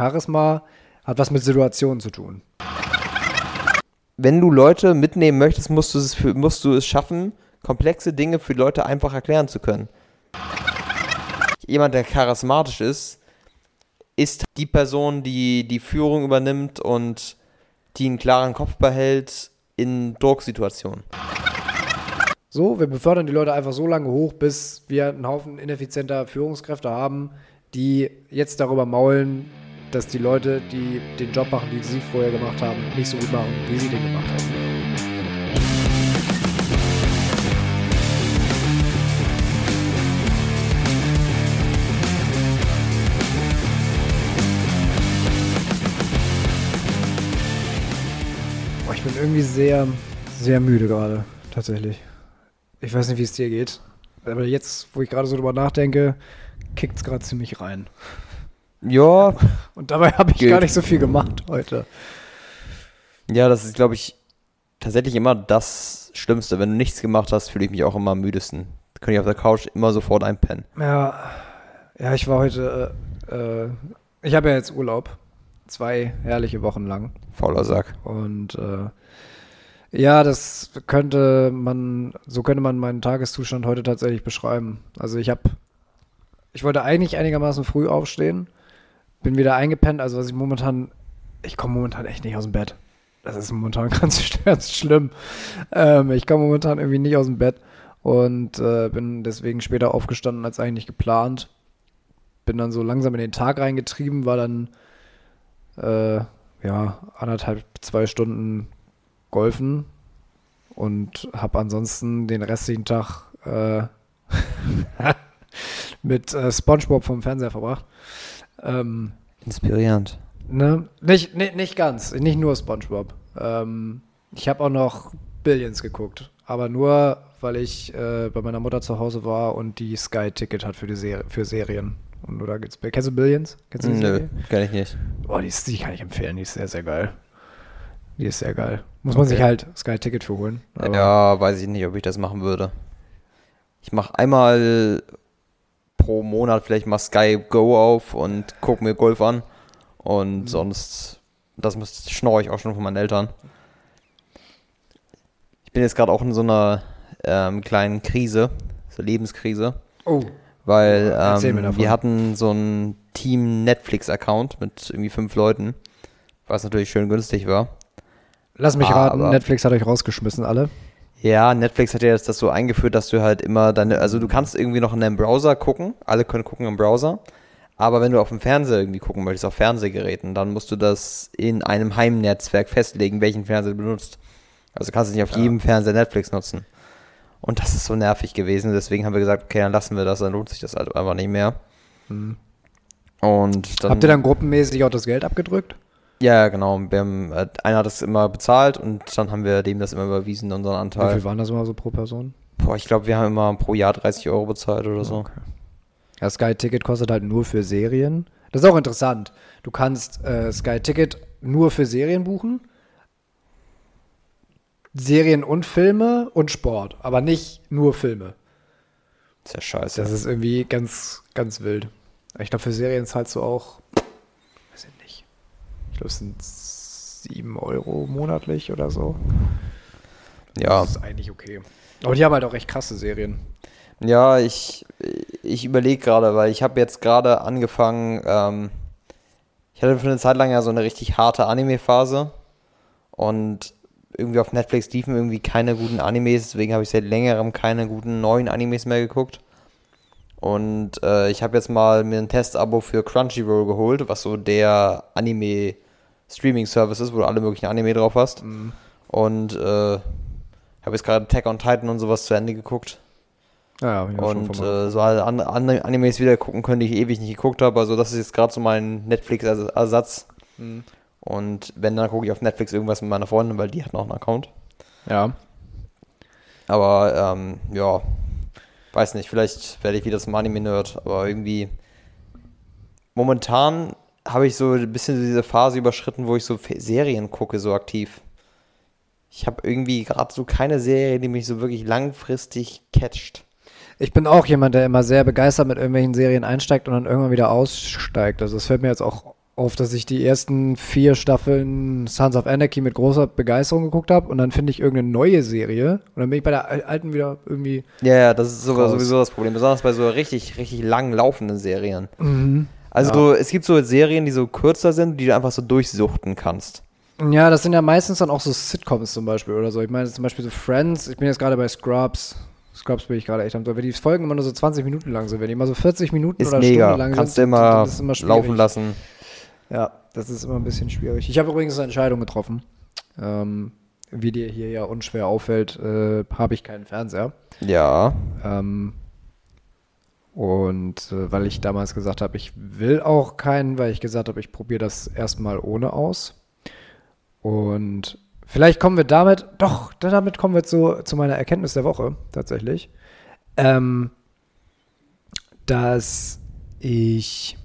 Charisma hat was mit Situationen zu tun. Wenn du Leute mitnehmen möchtest, musst du es, für, musst du es schaffen, komplexe Dinge für Leute einfach erklären zu können. Jemand, der charismatisch ist, ist die Person, die die Führung übernimmt und die einen klaren Kopf behält in Drucksituationen. So, wir befördern die Leute einfach so lange hoch, bis wir einen Haufen ineffizienter Führungskräfte haben, die jetzt darüber maulen, dass die Leute, die den Job machen, den sie vorher gemacht haben, nicht so gut machen, wie sie den gemacht haben. Ich bin irgendwie sehr, sehr müde gerade, tatsächlich. Ich weiß nicht, wie es dir geht. Aber jetzt, wo ich gerade so drüber nachdenke, kickt es gerade ziemlich rein. Ja, Und dabei habe ich Geht. gar nicht so viel gemacht heute. ja, das ist, glaube ich, tatsächlich immer das Schlimmste. Wenn du nichts gemacht hast, fühle ich mich auch immer am müdesten. Da kann ich auf der Couch immer sofort einpennen. Ja, ja, ich war heute, äh, äh, ich habe ja jetzt Urlaub. Zwei herrliche Wochen lang. Fauler Sack. Und äh, ja, das könnte man, so könnte man meinen Tageszustand heute tatsächlich beschreiben. Also ich habe, ich wollte eigentlich einigermaßen früh aufstehen, bin wieder eingepennt, also was ich momentan, ich komme momentan echt nicht aus dem Bett. Das ist momentan ganz, ganz schlimm. Ähm, ich komme momentan irgendwie nicht aus dem Bett und äh, bin deswegen später aufgestanden als eigentlich geplant. Bin dann so langsam in den Tag reingetrieben, war dann äh, ja, anderthalb, zwei Stunden golfen und habe ansonsten den restlichen Tag äh, mit äh, SpongeBob vom Fernseher verbracht. Ähm, Inspirierend. ne? nicht, nicht, nicht ganz, nicht nur SpongeBob. Ähm, ich habe auch noch Billions geguckt, aber nur, weil ich äh, bei meiner Mutter zu Hause war und die Sky-Ticket hat für, die Serie, für Serien. Und oder gibt's, kennst du Billions? Kennst du die Nö, Serie? kann ich nicht. Boah, die, ist, die kann ich empfehlen, die ist sehr, sehr geil. Die ist sehr geil. Muss man Okay. sich halt Sky-Ticket für holen. Ja, weiß ich nicht, ob ich das machen würde. Ich mache einmal pro Monat vielleicht mal Sky Go auf und gucke mir Golf an. Und sonst, das schnorre ich auch schon von meinen Eltern. Ich bin jetzt gerade auch in so einer ähm, kleinen Krise, so Lebenskrise, Oh, weil ähm, wir hatten so einen Team Netflix-Account mit irgendwie fünf Leuten, was natürlich schön günstig war. lass mich raten, Aber- Netflix hat euch rausgeschmissen, alle. Ja, Netflix hat ja jetzt das so eingeführt, dass du halt immer deine, also du kannst irgendwie noch in deinem Browser gucken, alle können gucken im Browser, aber wenn du auf dem Fernseher irgendwie gucken möchtest, auf Fernsehgeräten, dann musst du das in einem Heimnetzwerk festlegen, welchen Fernseher du benutzt. Also kannst du nicht auf Ja. jedem Fernseher Netflix nutzen. Und das ist so nervig gewesen, deswegen haben wir gesagt, okay, dann lassen wir das, dann lohnt sich das halt einfach nicht mehr. Hm. Und dann, Habt ihr dann gruppenmäßig auch das Geld abgedrückt? Ja, genau. Wir haben, äh, einer hat das immer bezahlt und dann haben wir dem das immer überwiesen, unseren Wie Anteil. viel waren das immer so pro Person? Boah, ich glaube, wir haben immer pro Jahr 30 Euro bezahlt oder so. Okay. Ja, Sky-Ticket kostet halt nur für Serien. Das ist auch interessant. Du kannst äh, Sky-Ticket nur für Serien buchen. Serien und Filme und Sport, aber nicht nur Filme. ist ja scheiße. Das ist irgendwie ganz, ganz wild. Ich glaube, für Serien zahlst du auch, weiß ich nicht. Ich glaube, es sind 7 Euro monatlich oder so. ja. Das ist eigentlich okay. Aber die haben halt auch echt krasse Serien. Ja, ich, ich überlege gerade, weil ich habe jetzt gerade angefangen, ähm, ich hatte für eine Zeit lang ja so eine richtig harte Anime-Phase und irgendwie auf Netflix liefen irgendwie keine guten Animes, deswegen habe ich seit längerem keine guten neuen Animes mehr geguckt. Und äh, ich habe jetzt mal mir ein Testabo für Crunchyroll geholt, was so der Anime-Streaming-Service ist, wo du alle möglichen Anime drauf hast. Und äh, habe jetzt gerade Attack on Titan und sowas zu Ende geguckt. Ja, ja, Und äh, so halt andere, andere Animes wieder gucken können, die ich ewig nicht geguckt habe. Also das ist jetzt gerade so mein Netflix-Ersatz. Mhm. Und wenn, dann gucke ich auf Netflix irgendwas mit meiner Freundin, weil die hat noch einen Account. ja. Aber ähm, ja, weiß nicht, vielleicht werde ich wieder zum Anime-Nerd. Aber irgendwie momentan habe ich so ein bisschen diese Phase überschritten, wo ich so Serien gucke, so aktiv. Ich habe irgendwie gerade so keine Serie, die mich so wirklich langfristig catcht. Ich bin auch jemand, der immer sehr begeistert mit irgendwelchen Serien einsteigt und dann irgendwann wieder aussteigt. Also es fällt mir jetzt auch auf, dass ich die ersten vier Staffeln Sons of Anarchy mit großer Begeisterung geguckt habe und dann finde ich irgendeine neue Serie und dann bin ich bei der alten wieder irgendwie. Ja, ja, das ist sogar sowieso das Problem, besonders bei so richtig, richtig lang laufenden Serien. Mhm. Also es gibt so Serien, die so kürzer sind, die du einfach so durchsuchten kannst. Ja, das sind ja meistens dann auch so Sitcoms zum Beispiel oder so. Ich meine zum Beispiel so Friends, ich bin jetzt gerade bei Scrubs. Scrubs bin ich gerade echt am. Wenn die Folgen immer nur so 20 Minuten lang sind, wenn die immer so 40 Minuten Ist oder mega. Stunde lang Kannst sind, du immer, ist immer schwierig. laufen lassen. Ja, das ist immer ein bisschen schwierig. Ich habe übrigens eine Entscheidung getroffen. Ähm, wie dir hier ja unschwer auffällt, äh, habe ich keinen Fernseher. Ja. Ähm, und äh, weil ich damals gesagt habe, ich will auch keinen, weil ich gesagt habe, ich probiere das erstmal ohne aus. Und vielleicht kommen wir damit, doch, damit kommen wir zu, zu meiner Erkenntnis der Woche tatsächlich. Ähm, dass ich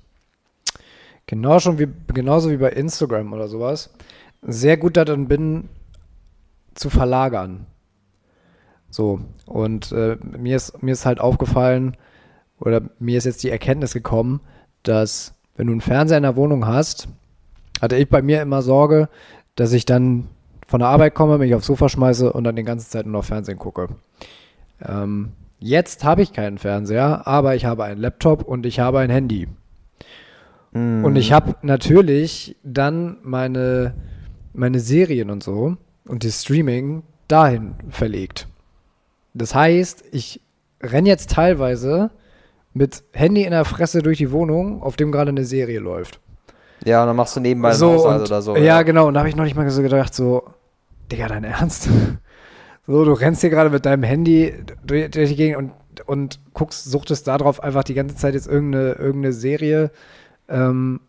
genau schon wie, genauso wie bei Instagram oder sowas, sehr gut darin bin, zu verlagern. So, und äh, mir, ist, mir ist halt aufgefallen, oder mir ist jetzt die Erkenntnis gekommen, dass wenn du einen Fernseher in der Wohnung hast, hatte ich bei mir immer Sorge, dass ich dann von der Arbeit komme, mich aufs Sofa schmeiße und dann die ganze Zeit nur noch Fernsehen gucke. Ähm, jetzt habe ich keinen Fernseher, aber ich habe einen Laptop und ich habe ein Handy. Und ich habe natürlich dann meine, meine Serien und so und das Streaming dahin verlegt. Das heißt, ich renne jetzt teilweise mit Handy in der Fresse durch die Wohnung, auf dem gerade eine Serie läuft. Ja, und dann machst du nebenbei einen so, Haushalt und, oder so. Ja, genau. Und da habe ich noch nicht mal so gedacht, so, Digga, dein Ernst? so, du rennst hier gerade mit deinem Handy durch, durch die Gegend und, und guckst, suchtest darauf einfach die ganze Zeit jetzt irgendeine, irgendeine Serie. Ähm,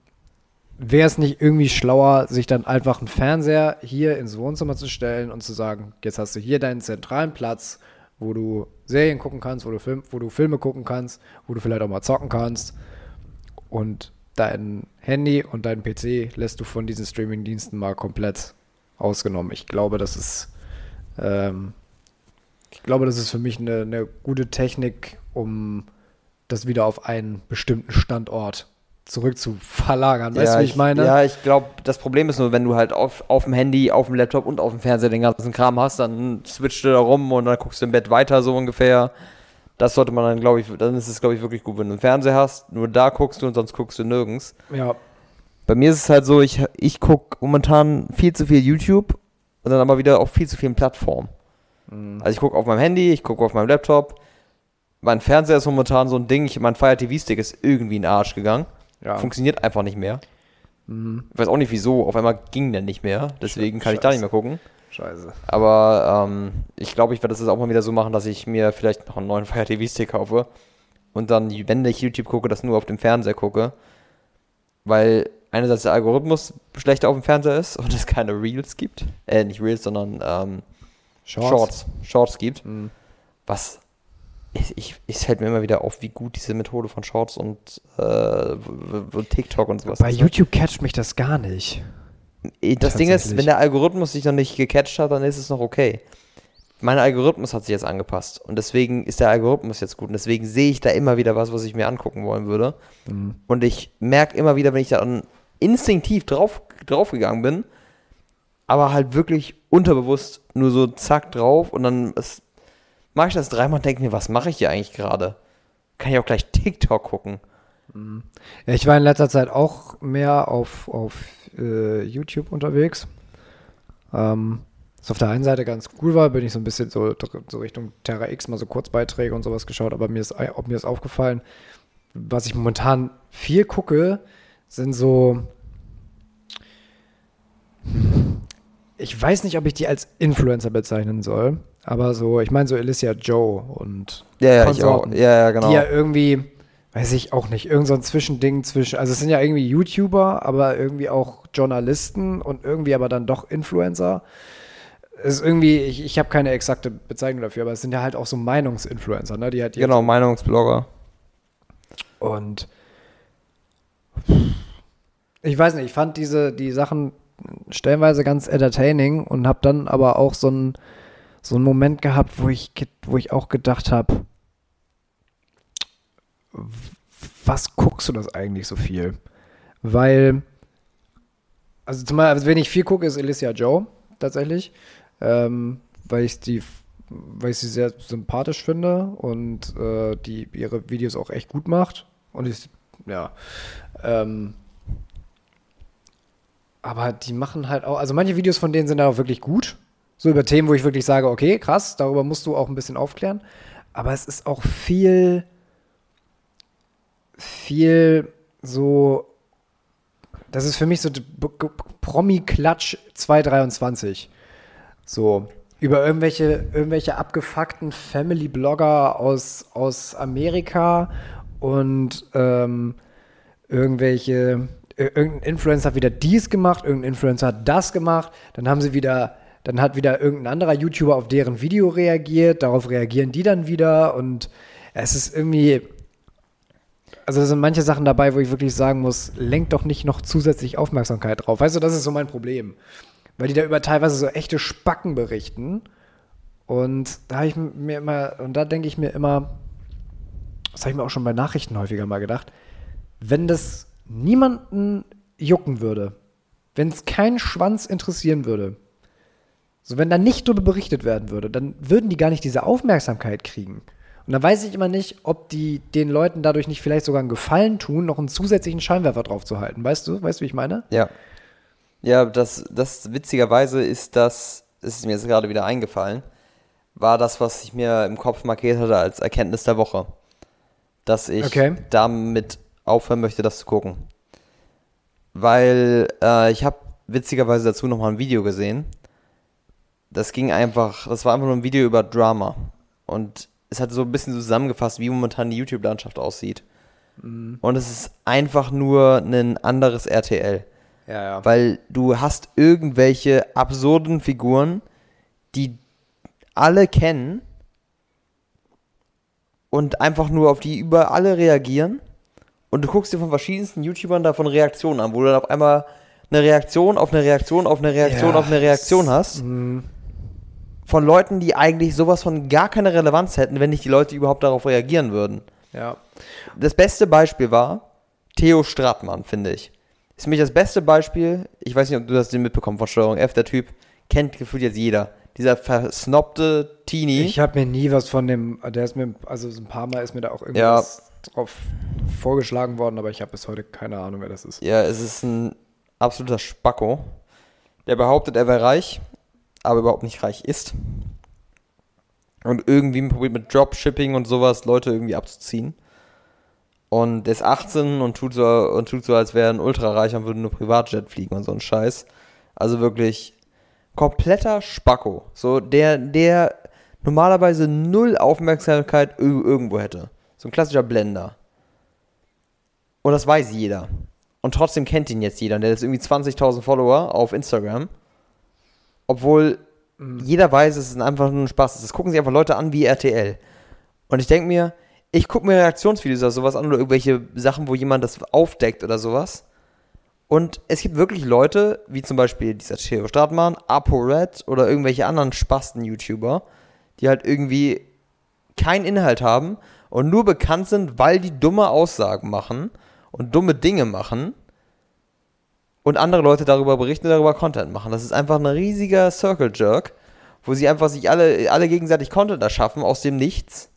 Wäre es nicht irgendwie schlauer, sich dann einfach einen Fernseher hier ins Wohnzimmer zu stellen und zu sagen, jetzt hast du hier deinen zentralen Platz, wo du Serien gucken kannst, wo du, Film, wo du Filme gucken kannst, wo du vielleicht auch mal zocken kannst. Und dein Handy und dein PC lässt du von diesen Streaming-Diensten mal komplett ausgenommen. Ich glaube, das ist, ähm, ich glaube, das ist für mich eine, eine gute Technik, um das wieder auf einen bestimmten Standort zurück zu verlagern. Weißt du, wie ich meine? Ja, ich glaube, das Problem ist nur, wenn du halt auf, auf dem Handy, auf dem Laptop und auf dem Fernseher den ganzen Kram hast, dann switcht du da rum und dann guckst du im Bett weiter, so ungefähr. Das sollte man dann, glaube ich, dann ist es, glaube ich, wirklich gut, wenn du einen Fernseher hast, nur da guckst du und sonst guckst du nirgends. Ja. Bei mir ist es halt so, ich, ich gucke momentan viel zu viel YouTube und dann aber wieder auf viel zu vielen Plattformen. Mhm. Also ich gucke auf meinem Handy, ich gucke auf meinem Laptop. Mein Fernseher ist momentan so ein Ding, ich, mein Fire TV-Stick ist irgendwie in den Arsch gegangen. Ja. Funktioniert einfach nicht mehr. Mhm. Ich weiß auch nicht wieso, auf einmal ging der nicht mehr. Deswegen kann ich da nicht mehr gucken. Scheiße. Aber ähm, ich glaube, ich werde das jetzt auch mal wieder so machen, dass ich mir vielleicht noch einen neuen Fire TV-Stick kaufe und dann, wenn ich YouTube gucke, das nur auf dem Fernseher gucke. Weil einerseits der Algorithmus schlechter auf dem Fernseher ist und es keine Reels gibt. Äh, nicht Reels, sondern ähm, Shorts. Shorts. gibt. Mhm. Was ich, ich, es fällt mir immer wieder auf, wie gut diese Methode von Shorts und äh, TikTok und sowas Bei ist. YouTube catcht mich das gar nicht. Das Ding ist, wenn der Algorithmus sich noch nicht gecatcht hat, dann ist es noch okay. Mein Algorithmus hat sich jetzt angepasst und deswegen ist der Algorithmus jetzt gut und deswegen sehe ich da immer wieder was, was ich mir angucken wollen würde. Mhm. Und ich merke immer wieder, wenn ich da dann instinktiv drauf, draufgegangen bin, aber halt wirklich unterbewusst nur so zack drauf und dann ist, mache ich das dreimal und denke mir, was mache ich hier eigentlich gerade? Kann ich auch gleich TikTok gucken. Ja, ich war in letzter Zeit auch mehr auf, auf äh, YouTube unterwegs. Ähm, was auf der einen Seite ganz cool war, bin ich so ein bisschen so, so Richtung Terra X mal so Kurzbeiträge und sowas geschaut, aber mir ist, ob mir ist aufgefallen, was ich momentan viel gucke, sind so. Ich weiß nicht, ob ich die als Influencer bezeichnen soll, aber so, ich meine so Alicia Joe und Ja, ja, ich auch. Konsorten Ja, ja, genau. die ja irgendwie, weiß ich auch nicht, irgend so ein Zwischending zwischen, also es sind ja irgendwie YouTuber, aber irgendwie auch Journalisten und irgendwie aber dann doch Influencer. Es ist irgendwie, ich, ich habe keine exakte Bezeichnung dafür, aber es sind ja halt auch so Meinungsinfluencer, ne? Die halt genau, Meinungsblogger. Und ich weiß nicht, ich fand diese, die Sachen stellenweise ganz entertaining und habe dann aber auch so einen so einen Moment gehabt, wo ich, wo ich auch gedacht habe, was guckst du das eigentlich so viel? Weil also zumal, also wenn ich viel gucke, ist Alicia Joe tatsächlich, ähm, weil ich die, weil ich sie sehr sympathisch finde und äh, die ihre Videos auch echt gut macht und ich, ja, ähm, aber die machen halt auch, also manche Videos von denen sind auch wirklich gut, so über Themen, wo ich wirklich sage, okay, krass, darüber musst du auch ein bisschen aufklären, aber es ist auch viel, viel so das ist für mich so Promi-Klatsch 223. So. Über irgendwelche, irgendwelche abgefuckten Family-Blogger aus, aus Amerika und ähm, irgendwelche, irgendein Influencer hat wieder dies gemacht, irgendein Influencer hat das gemacht, dann haben sie wieder, dann hat wieder irgendein anderer YouTuber auf deren Video reagiert, darauf reagieren die dann wieder und es ist irgendwie, also da sind manche Sachen dabei, wo ich wirklich sagen muss, lenkt doch nicht noch zusätzlich Aufmerksamkeit drauf. Weißt du, das ist so mein Problem. Weil die da über teilweise so echte Spacken berichten. Und da habe ich mir immer, und da denke ich mir immer, das habe ich mir auch schon bei Nachrichten häufiger mal gedacht, wenn das niemanden jucken würde, wenn es keinen Schwanz interessieren würde, so wenn da nicht darüber berichtet werden würde, dann würden die gar nicht diese Aufmerksamkeit kriegen. Und dann weiß ich immer nicht, ob die den Leuten dadurch nicht vielleicht sogar einen Gefallen tun, noch einen zusätzlichen Scheinwerfer drauf zu halten. Weißt du? Weißt du, wie ich meine? Ja. Ja, das, das witzigerweise ist das, ist mir jetzt gerade wieder eingefallen, war das, was ich mir im Kopf markiert hatte als Erkenntnis der Woche. Dass ich okay. damit aufhören möchte, das zu gucken. Weil äh, ich habe witzigerweise dazu nochmal ein Video gesehen. Das ging einfach, das war einfach nur ein Video über Drama. Und es hat so ein bisschen zusammengefasst, wie momentan die YouTube-Landschaft aussieht. Mhm. Und es ist einfach nur ein anderes RTL. Ja, ja. Weil du hast irgendwelche absurden Figuren, die alle kennen und einfach nur auf die über alle reagieren. Und du guckst dir von verschiedensten YouTubern davon Reaktionen an, wo du dann auf einmal eine Reaktion auf eine Reaktion auf eine Reaktion ja, auf eine Reaktion hast. Mhm von Leuten, die eigentlich sowas von gar keine Relevanz hätten, wenn nicht die Leute überhaupt darauf reagieren würden. Ja. Das beste Beispiel war Theo Stratmann, finde ich. Ist für mich das beste Beispiel, ich weiß nicht, ob du das mitbekommen von Steuerung F, der Typ kennt gefühlt jetzt jeder. Dieser versnobte Teenie. Ich habe mir nie was von dem, der ist mir, also ein paar Mal ist mir da auch irgendwas ja. drauf vorgeschlagen worden, aber ich habe bis heute keine Ahnung, wer das ist. Ja, es ist ein absoluter Spacko. Der behauptet, er wäre reich, aber überhaupt nicht reich ist. Und irgendwie probiert mit Dropshipping und sowas Leute irgendwie abzuziehen. Und der ist 18 und tut so, und tut so als wäre ein Ultrareicher und würde nur Privatjet fliegen und so ein Scheiß. Also wirklich kompletter Spacko. So der, der normalerweise null Aufmerksamkeit irgendwo hätte. So ein klassischer Blender. Und das weiß jeder. Und trotzdem kennt ihn jetzt jeder. Der hat irgendwie 20.000 Follower auf Instagram obwohl mhm. jeder weiß, es ist einfach nur ein Spaß. Das gucken sich einfach Leute an wie RTL. Und ich denke mir, ich gucke mir Reaktionsvideos oder sowas an oder irgendwelche Sachen, wo jemand das aufdeckt oder sowas. Und es gibt wirklich Leute, wie zum Beispiel dieser Theo Stratmann, ApoRed oder irgendwelche anderen Spasten-YouTuber, die halt irgendwie keinen Inhalt haben und nur bekannt sind, weil die dumme Aussagen machen und dumme Dinge machen und andere Leute darüber berichten, darüber Content machen. Das ist einfach ein riesiger Circle Jerk, wo sie einfach sich alle, alle gegenseitig Content erschaffen aus dem Nichts.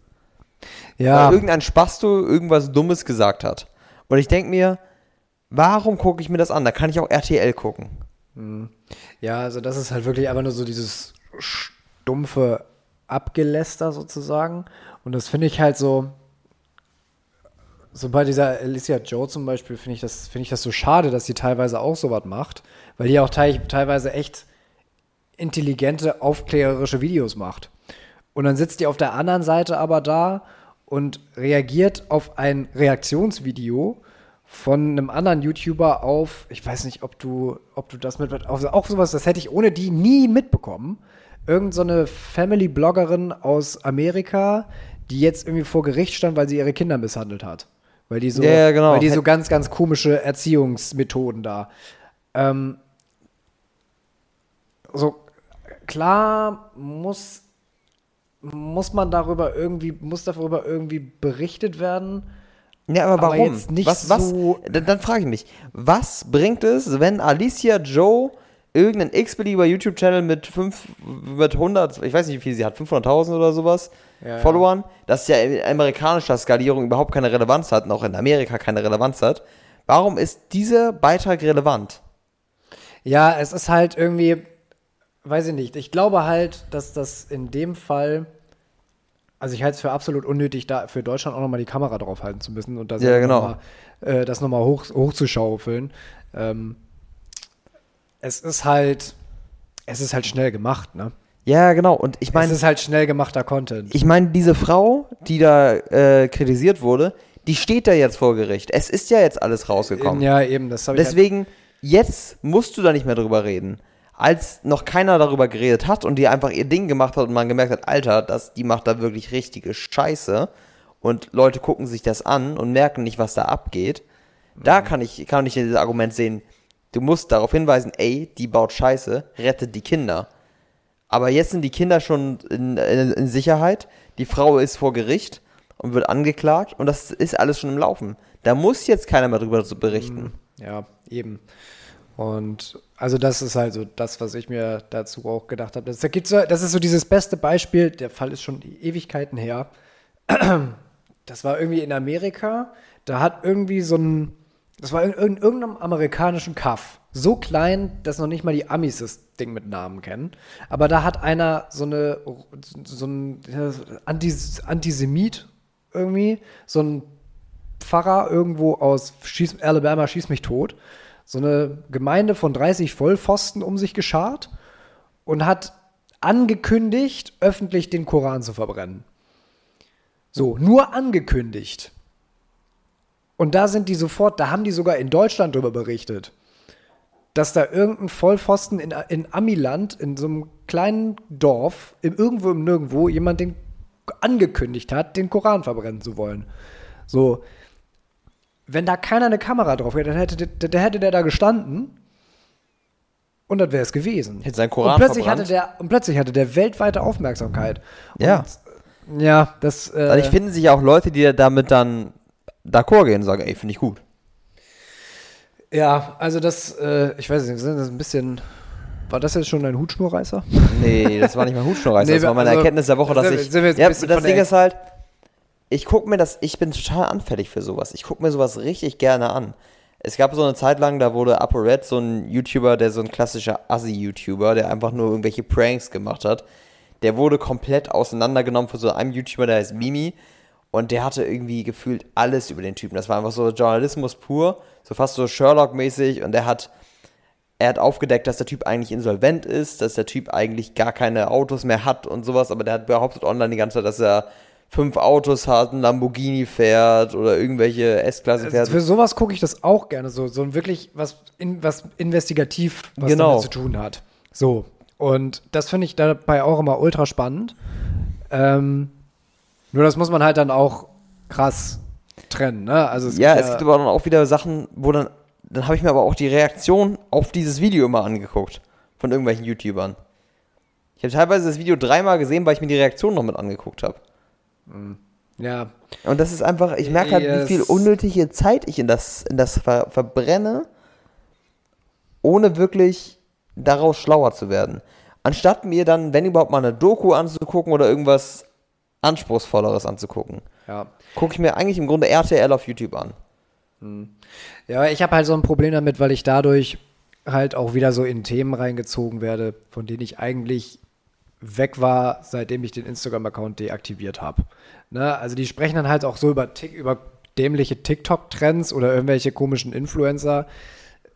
Ja. Weil irgendein Spasto irgendwas Dummes gesagt hat. Und ich denke mir, warum gucke ich mir das an? Da kann ich auch RTL gucken. Hm. Ja, also das ist halt wirklich einfach nur so dieses stumpfe Abgeläster sozusagen. Und das finde ich halt so, so bei dieser Alicia Joe zum Beispiel finde ich, das, find ich das so schade, dass sie teilweise auch sowas macht, weil die auch te teilweise echt intelligente, aufklärerische Videos macht. Und dann sitzt die auf der anderen Seite aber da und reagiert auf ein Reaktionsvideo von einem anderen YouTuber auf, ich weiß nicht, ob du, ob du das mit, auch sowas, das hätte ich ohne die nie mitbekommen. Irgend so eine Family-Bloggerin aus Amerika, die jetzt irgendwie vor Gericht stand, weil sie ihre Kinder misshandelt hat. Weil die so, ja, ja, genau. weil die so ganz, ganz komische Erziehungsmethoden da. Ähm, so klar muss, muss man darüber irgendwie, muss darüber irgendwie berichtet werden. Ja, aber Aber warum? jetzt nicht was, was, so- dann, dann frage ich mich, was bringt es, wenn Alicia Joe irgendein x-beliebiger YouTube-Channel mit, fünf, mit 100, ich weiß nicht, wie viel sie hat, 500.000 oder sowas, Ja. Followern, das ja in amerikanischer Skalierung überhaupt keine Relevanz hat und auch in Amerika keine Relevanz hat. Warum ist dieser Beitrag relevant? Ja, es ist halt irgendwie, weiß ich nicht. Ich glaube halt, dass das in dem Fall, also ich halte es für absolut unnötig, da für Deutschland auch nochmal die Kamera drauf halten zu müssen und das Ja, genau. noch mal, äh, das nochmal hoch, hochzuschaufeln. Ähm, es ist halt, es ist halt schnell gemacht, ne? Ja, genau. Und ich es meine, ist halt schnell gemachter Content. ich meine, diese Frau, die da äh, kritisiert wurde, die steht da jetzt vor Gericht. Es ist ja jetzt alles rausgekommen. Ja, eben, das habe ich halt, Deswegen, jetzt musst du da nicht mehr drüber reden. Als noch keiner darüber geredet hat und die einfach ihr Ding gemacht hat und man gemerkt hat, Alter, das, die macht da wirklich richtige Scheiße und Leute gucken sich das an und merken nicht, was da abgeht. Mhm. Da kann ich, kann ich dieses Argument sehen, du musst darauf hinweisen, ey, die baut Scheiße, rettet die Kinder. Aber jetzt sind die Kinder schon in, in, in Sicherheit, die Frau ist vor Gericht und wird angeklagt und das ist alles schon im Laufen. Da muss jetzt keiner mehr drüber berichten. Ja, eben. Und also das ist halt so das, was ich mir dazu auch gedacht habe. Das, das ist so dieses beste Beispiel, der Fall ist schon Ewigkeiten her. Das war irgendwie in Amerika, da hat irgendwie so ein, das war in, in irgendeinem amerikanischen Kaff, so klein, dass noch nicht mal die Amis das Ding mit Namen kennen. Aber da hat einer so eine, so ein Antis, Antisemit irgendwie, so ein Pfarrer irgendwo aus Schieß, Alabama schieß mich tot, so eine Gemeinde von 30 Vollpfosten um sich geschart und hat angekündigt, öffentlich den Koran zu verbrennen. So, nur angekündigt. Und da sind die sofort, da haben die sogar in Deutschland darüber berichtet, dass da irgendein Vollpfosten in, in Amiland, in so einem kleinen Dorf, im, irgendwo im Nirgendwo, jemand den angekündigt hat, den Koran verbrennen zu wollen. So, wenn da keiner eine Kamera drauf hätte, dann hätte, der, der hätte der da gestanden und das wäre es gewesen. Hätte seinen Koran und plötzlich verbrannt. hatte der Und plötzlich hatte der weltweite Aufmerksamkeit. Ja. Und, ja, das. Äh, Dadurch finden sich auch Leute, die damit dann d'accord gehen und sagen, ey, finde ich gut. ja, also das, äh, ich weiß nicht, sind das ein bisschen. War das jetzt schon ein Hutschnurreißer? Nee, das war nicht mein Hutschnurreißer, Nee, das war meine also, Erkenntnis der Woche, dass ich. sind wir jetzt ja, das Ding ist halt, ich gucke mir das, ich bin total anfällig für sowas. Ich gucke mir sowas richtig gerne an. Es gab so eine Zeit lang, da wurde ApoRed so ein YouTuber, der so ein klassischer Assi-YouTuber, der einfach nur irgendwelche Pranks gemacht hat. Der wurde komplett auseinandergenommen von so einem YouTuber, der heißt Mimi. Und der hatte irgendwie gefühlt alles über den Typen. Das war einfach so Journalismus pur, so fast so Sherlock-mäßig. Und er hat, er hat aufgedeckt, dass der Typ eigentlich insolvent ist, dass der Typ eigentlich gar keine Autos mehr hat und sowas. Aber der hat behauptet online die ganze Zeit, dass er fünf Autos hat, einen Lamborghini fährt oder irgendwelche S-Klasse fährt. Also für sowas gucke ich das auch gerne, so, so ein wirklich was, in, was investigativ was Genau. damit zu tun hat. So. Und das finde ich dabei auch immer ultra spannend. Ähm, nur das muss man halt dann auch krass trennen, ne? Also es Ja, gibt es gibt aber dann auch wieder Sachen, wo dann, dann habe ich mir aber auch die Reaktion auf dieses Video immer angeguckt von irgendwelchen YouTubern. Ich habe teilweise das Video dreimal gesehen, weil ich mir die Reaktion noch mit angeguckt habe. ja, Und das ist einfach, ich merke halt, wie viel Yes. unnötige Zeit ich in das, in das ver verbrenne, ohne wirklich daraus schlauer zu werden. Anstatt mir dann, wenn überhaupt mal eine Doku anzugucken oder irgendwas Anspruchsvolleres anzugucken, ja. gucke ich mir eigentlich im Grunde RTL auf YouTube an. Ja, ich habe halt so ein Problem damit, weil ich dadurch halt auch wieder so in Themen reingezogen werde, von denen ich eigentlich weg war, seitdem ich den Instagram-Account deaktiviert habe. Ne? Also die sprechen dann halt auch so über, Tik über dämliche TikTok-Trends oder irgendwelche komischen Influencer.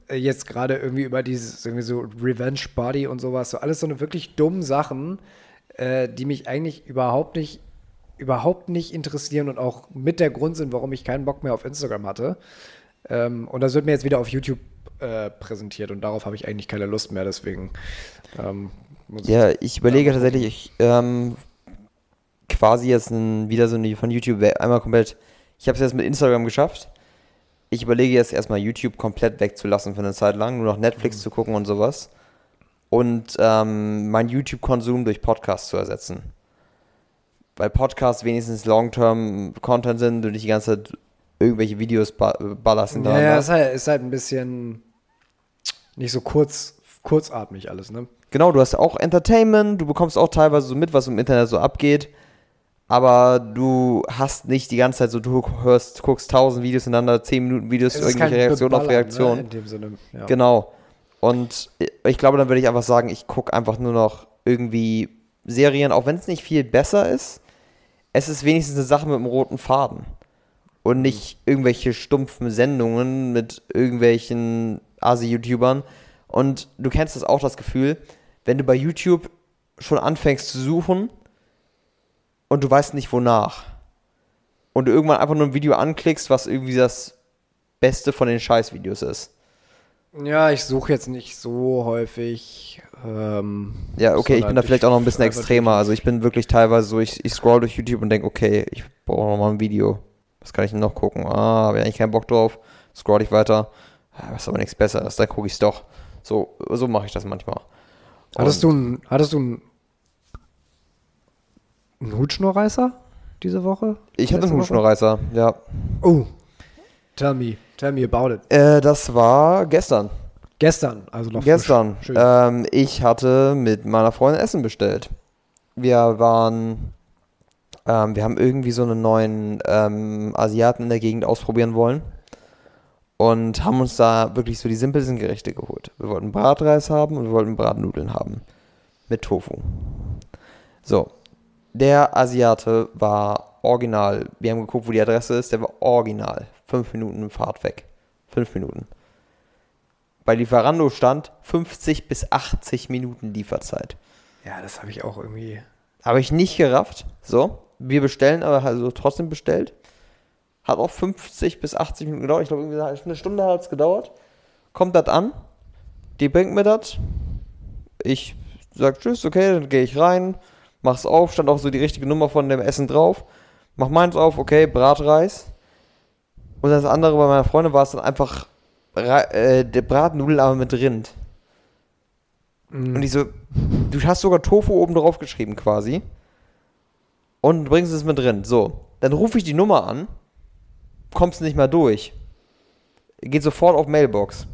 Äh, Jetzt gerade irgendwie über dieses irgendwie so Revenge Body und sowas. So alles so eine wirklich dummen Sachen, äh, die mich eigentlich überhaupt nicht überhaupt nicht interessieren und auch mit der Grund sind, warum ich keinen Bock mehr auf Instagram hatte. Ähm, und das wird mir jetzt wieder auf YouTube äh, präsentiert und darauf habe ich eigentlich keine Lust mehr, deswegen ähm, Ja, ich überlege tatsächlich, ich, ähm, quasi jetzt ein, wieder so eine von YouTube einmal komplett. Ich habe es jetzt mit Instagram geschafft. Ich überlege jetzt erstmal YouTube komplett wegzulassen für eine Zeit lang, nur noch Netflix zu gucken und sowas. Und ähm, mein YouTube-Konsum durch Podcasts zu ersetzen. Weil Podcasts wenigstens Long-Term-Content sind und nicht die ganze Zeit irgendwelche Videos ba ballerst Ja, hintereinander. ja, ist halt, ist halt ein bisschen nicht so kurz, kurzatmig alles, ne? Genau, du hast auch Entertainment, du bekommst auch teilweise so mit, was im Internet so abgeht. Aber du hast nicht die ganze Zeit so, du hörst, guckst tausend Videos hintereinander, zehn Minuten Videos, irgendwelche kein Reaktion auf Beballern, Reaktion. Ne, in dem Sinne, ja. Genau. Und ich glaube, dann würde ich einfach sagen, ich gucke einfach nur noch irgendwie Serien, auch wenn es nicht viel besser ist. Es ist wenigstens eine Sache mit einem roten Faden. Und nicht irgendwelche stumpfen Sendungen mit irgendwelchen Asi-YouTubern. Und du kennst das auch, das Gefühl, wenn du bei YouTube schon anfängst zu suchen und du weißt nicht wonach. Und du irgendwann einfach nur ein Video anklickst, was irgendwie das Beste von den Scheißvideos ist. Ja, ich suche jetzt nicht so häufig. Ähm, Ja, okay, ich bin da vielleicht auch noch ein bisschen extremer. Also ich bin wirklich teilweise so, ich, ich scroll durch YouTube und denke, okay, ich brauche noch mal ein Video. Was kann ich denn noch gucken? Ah, habe ich eigentlich keinen Bock drauf. Scroll ich weiter. Ah, ist aber nichts Besseres, dann gucke ich es doch. So, so mache ich das manchmal. Hattest du einen, hattest du einen, einen Hutschnurreißer diese Woche? Ich hatte einen? Hutschnurreißer, ja. Oh, tell me, tell me about it. Äh, das war gestern. Gestern, also noch Gestern. Ähm, ich hatte mit meiner Freundin Essen bestellt. Wir waren, ähm, wir haben irgendwie so einen neuen ähm, Asiaten in der Gegend ausprobieren wollen und haben uns da wirklich so die simpelsten Gerichte geholt. Wir wollten Bratreis haben und wir wollten Bratnudeln haben mit Tofu. So, der Asiate war original. Wir haben geguckt, wo die Adresse ist. Der war original. Fünf Minuten Fahrt weg. Fünf Minuten. Bei Lieferando stand 50 bis 80 Minuten Lieferzeit. ja, das habe ich auch irgendwie. Habe ich nicht gerafft. So, wir bestellen, aber also trotzdem bestellt. Hat auch 50 bis 80 Minuten gedauert. Ich glaube, irgendwie eine Stunde hat es gedauert. Kommt das an. Die bringt mir das. Ich sag Tschüss, okay, dann gehe ich rein. Mach's auf. Stand auch so die richtige Nummer von dem Essen drauf. Mach meins auf, okay, Bratreis. Und das andere bei meiner Freundin war es dann einfach äh, der Bratnudeln, aber mit Rind. Mm. Und ich so, du hast sogar Tofu oben drauf geschrieben quasi. Und bringst es mit drin. So, dann rufe ich die Nummer an, kommst nicht mehr durch. Geht sofort auf Mailbox.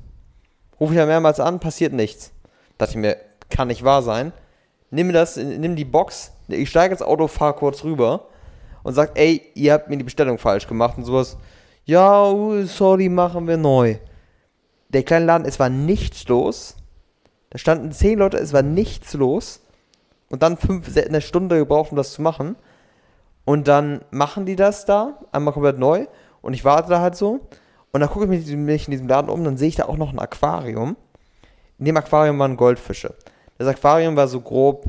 Rufe ich ja mehrmals an, passiert nichts. Dachte ich mir, kann nicht wahr sein. Nimm das, nimm die Box, ich steige ins Auto, fahr kurz rüber und sag, ey, ihr habt mir die Bestellung falsch gemacht und sowas. Ja, uh, sorry, machen wir neu. Der kleine Laden, es war nichts los. Da standen zehn Leute, es war nichts los. Und dann fünf, eine Stunde gebraucht, um das zu machen. Und dann machen die das da, einmal komplett neu. Und ich warte da halt so. Und dann gucke ich mich, mich in diesem Laden um, dann sehe ich da auch noch ein Aquarium. In dem Aquarium waren Goldfische. Das Aquarium war so grob,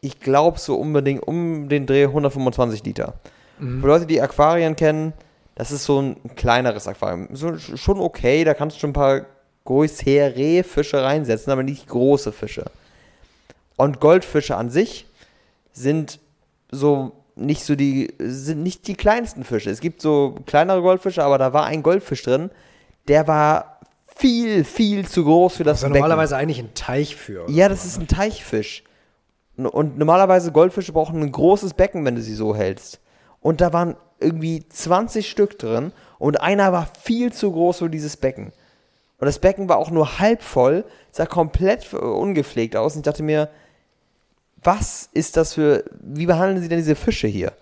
ich glaube so unbedingt um den Dreh 125 Liter. Für Leute, die Aquarien kennen, das ist so ein kleineres Aquarium. So, schon okay, da kannst du schon ein paar größere Fische reinsetzen, aber nicht große Fische. Und Goldfische an sich sind so nicht so die, sind nicht die kleinsten Fische. Es gibt so kleinere Goldfische, aber da war ein Goldfisch drin, der war viel, viel zu groß für das ja Becken. normalerweise eigentlich ein Teich für. Ja, das ist ein Teichfisch. Und normalerweise Goldfische brauchen ein großes Becken, wenn du sie so hältst. Und da waren irgendwie 20 Stück drin und einer war viel zu groß für dieses Becken. Und das Becken war auch nur halb voll, sah komplett ungepflegt aus. Und ich dachte mir, was ist das für, wie behandeln sie denn diese Fische hier?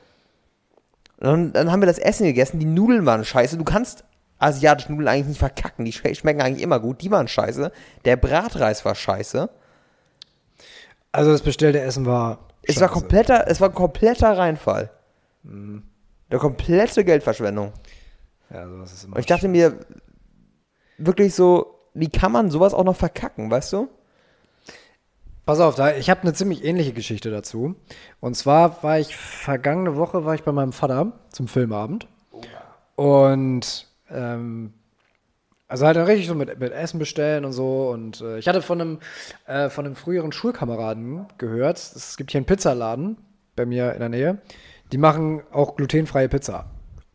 Und dann, dann haben wir das Essen gegessen, die Nudeln waren scheiße. Du kannst asiatische Nudeln eigentlich nicht verkacken, die schme- schmecken eigentlich immer gut, die waren scheiße. Der Bratreis war scheiße. Also das bestellte Essen war. Es war scheiße. kompletter, es war ein kompletter Reinfall. Eine komplette Geldverschwendung. Ja, sowas ist immer. Und ich dachte mir, wirklich so, wie kann man sowas auch noch verkacken, weißt du? Pass auf, da, ich habe eine ziemlich ähnliche Geschichte dazu. Und zwar war ich vergangene Woche war ich bei meinem Vater zum Filmabend. Und ähm, also halt dann richtig so mit, mit Essen bestellen und so. Und äh, ich hatte von einem, äh, von einem früheren Schulkameraden gehört, es gibt hier einen Pizzaladen bei mir in der Nähe. Die machen auch glutenfreie Pizza.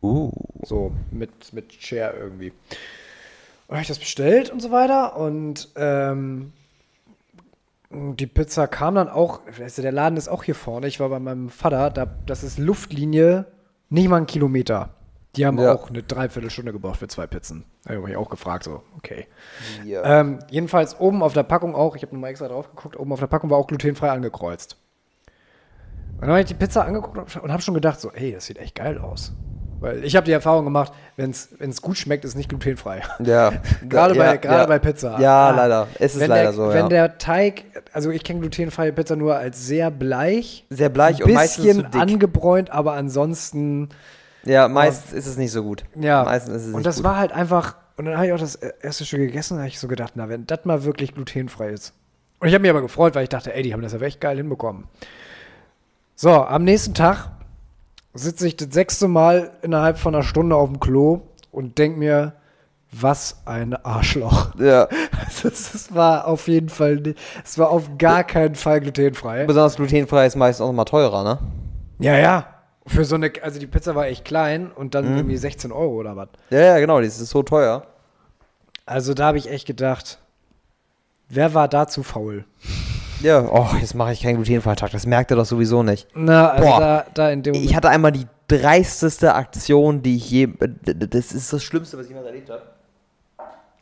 Uh. So mit, mit Share irgendwie. Und habe ich das bestellt und so weiter. Und ähm, die Pizza kam dann auch, du, der Laden ist auch hier vorne. Ich war bei meinem Vater, da, das ist Luftlinie nicht mal ein Kilometer. Die haben Ja. auch eine Dreiviertelstunde gebraucht für zwei Pizzen. Da habe ich auch gefragt, so, okay. Ja. Ähm, jedenfalls oben auf der Packung auch, ich habe nochmal extra drauf geguckt, oben auf der Packung war auch glutenfrei angekreuzt. Und dann habe ich die Pizza angeguckt und habe schon gedacht, so, ey, das sieht echt geil aus. Weil ich habe die Erfahrung gemacht, wenn es gut schmeckt, ist nicht glutenfrei. Ja. Gerade ja, bei, gerade ja. bei Pizza. Ja, Ah. leider. Es ist leider der, so, Wenn ja. der Teig, also ich kenne glutenfreie Pizza nur als sehr bleich, Sehr bleich und ein meistens bisschen zu dick. angebräunt, aber ansonsten, Ja, meistens ist es nicht so gut. ja. Meistens ist es nicht und das gut. war halt einfach, und dann habe ich auch das erste Stück gegessen, da habe ich so gedacht, na, wenn das mal wirklich glutenfrei ist. Und ich habe mich aber gefreut, weil ich dachte, ey, die haben das ja echt geil hinbekommen. So, am nächsten Tag sitze ich das sechste Mal innerhalb von einer Stunde auf dem Klo und denke mir, was ein Arschloch. Ja. Also, es war auf jeden Fall, es war auf gar keinen Fall glutenfrei. Besonders glutenfrei ist meistens auch noch mal teurer, ne? Ja, ja. Für so eine, also die Pizza war echt klein und dann Mhm. irgendwie 16 Euro oder was. Ja, ja, genau, das ist so teuer. Also da habe ich echt gedacht, wer war da zu faul? Ja, oh, jetzt mache ich keinen glutenfreien Tag. Das merkt er doch sowieso nicht. Na, also Boah. da, da in dem Moment. Ich hatte einmal die dreisteste Aktion, die ich je. Das ist das Schlimmste, was ich jemals erlebt habe.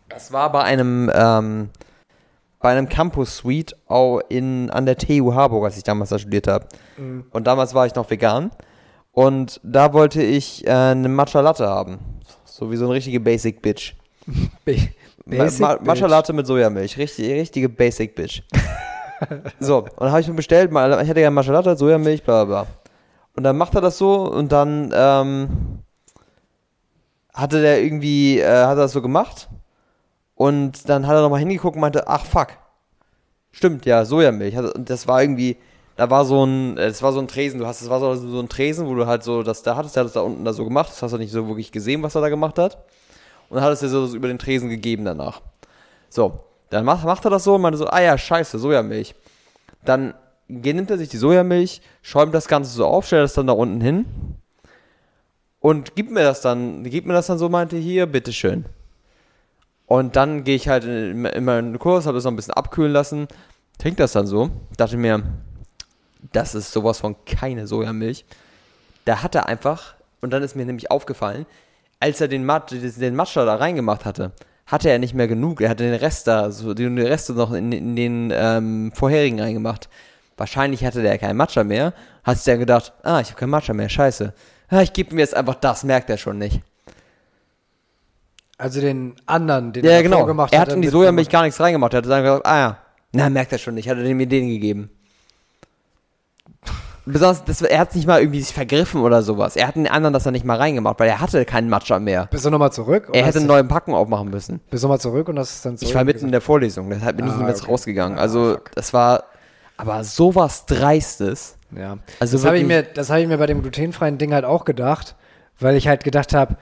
Das war bei einem, ähm, bei einem Campus Suite in, an der TU Harburg, als ich damals da studiert habe. Mhm. Und damals war ich noch vegan. Und da wollte ich äh, eine Matcha Latte haben. So wie so eine richtige Basic Bitch. Ba- Ma Basic Ma Bitch. Matcha Latte mit Sojamilch. Richtig, richtige Basic Bitch. so, und dann habe ich mir bestellt, ich hatte ja Matcha Latte, Sojamilch, bla bla bla. Und dann macht er das so und dann ähm, hatte der irgendwie, äh, hat er das so gemacht. Und dann hat er nochmal hingeguckt und meinte, ach fuck. Stimmt, ja, Sojamilch. Hat- Und das war irgendwie, da war so ein, äh, das war so ein Tresen, du hast, das war so, so ein Tresen, wo du halt so das da hattest, der hat das da unten da so gemacht, das hast du nicht so wirklich gesehen, was er da gemacht hat. Und dann hat es dir so über den Tresen gegeben danach. So, dann macht, macht er das so und meinte so, ah ja, scheiße, Sojamilch. Dann nimmt er sich die Sojamilch, schäumt das Ganze so auf, stellt das dann da unten hin und gibt mir das dann, gibt mir das dann so, meinte, hier, bitteschön. Und dann gehe ich halt in, in meinen Kurs, habe es noch ein bisschen abkühlen lassen, trinke das dann so, dachte mir, das ist sowas von keine Sojamilch. Da hat er einfach, und dann ist mir nämlich aufgefallen, als er den, Mat den Matcha da reingemacht hatte, hatte er nicht mehr genug. Er hatte den Rest da, so die die Reste noch in, in den ähm, vorherigen reingemacht. Wahrscheinlich hatte der keinen Matcha mehr. Hat sich dann gedacht, ah, ich habe keinen Matcha mehr, scheiße. Ah, ich gebe mir jetzt einfach das, merkt er schon nicht. Also den anderen, den Ja, er ja genau. vorgemacht Er hat. hat in die Sojamilch gar nichts reingemacht. Er hat dann gesagt, ah ja, na, merkt er schon nicht. Hat er dem Ideen gegeben. Besonders, das, er hat nicht mal irgendwie sich vergriffen oder sowas. Er hat den anderen das dann nicht mal reingemacht, weil er hatte keinen Matcha mehr. Bist du nochmal zurück? Er hätte einen neuen Packung aufmachen müssen. Bist du nochmal zurück und das ist dann zurück? Ich war mitten in der Vorlesung, deshalb bin ich Ah, nicht mehr okay. rausgegangen. Ah, Also, fuck. das war aber sowas Dreistes. Ja. Also das habe ich, wirklich- mir- das hab ich mir bei dem glutenfreien Ding halt auch gedacht, weil ich halt gedacht habe,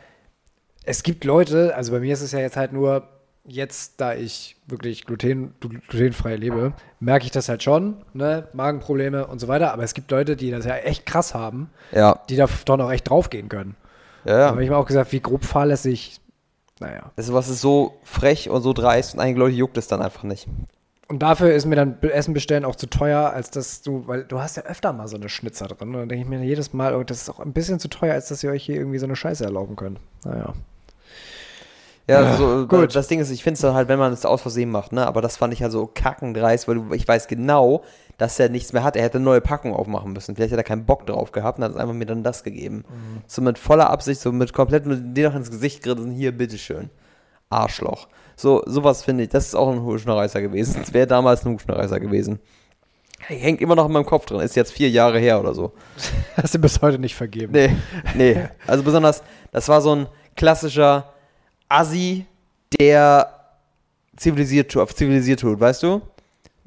es gibt Leute, also bei mir ist es ja jetzt halt nur, jetzt, da ich wirklich gluten, glutenfrei lebe, merke ich das halt schon, ne? Magenprobleme und so weiter, aber es gibt Leute, die das ja echt krass haben, Ja, die da dann auch echt draufgehen können. ja, Da ja. habe ich mir auch gesagt, wie grob fahrlässig, naja. Also, was ist so frech und so dreist und einige Leute juckt es dann einfach nicht. Und dafür ist mir dann Essen bestellen auch zu teuer, als dass du, weil du hast ja öfter mal so eine Schnitzer drin. Und dann denke ich mir jedes Mal, oh, das ist auch ein bisschen zu teuer, als dass ihr euch hier irgendwie so eine Scheiße erlauben könnt. Naja. Ja, so, gut. das Ding ist, ich finde es dann halt, wenn man es aus Versehen macht, ne? Aber das fand ich halt so kackendreist, weil ich weiß genau, dass er nichts mehr hat. Er hätte eine neue Packung aufmachen müssen. Vielleicht hat er keinen Bock drauf gehabt und hat einfach mir dann das gegeben. So mit voller Absicht, so mit komplett mit dir noch ins Gesicht grinsen, hier, bitteschön. Arschloch. So, sowas finde ich, das ist auch ein Huschnerreißer gewesen. Das wäre damals ein Huschnerreißer gewesen. Hängt immer noch in meinem Kopf drin, ist jetzt vier Jahre her oder so. Hast du bis heute nicht vergeben. Nee, nee. Also besonders, das war so ein klassischer Assi, der zivilisiert, auf zivilisiert tut, weißt du?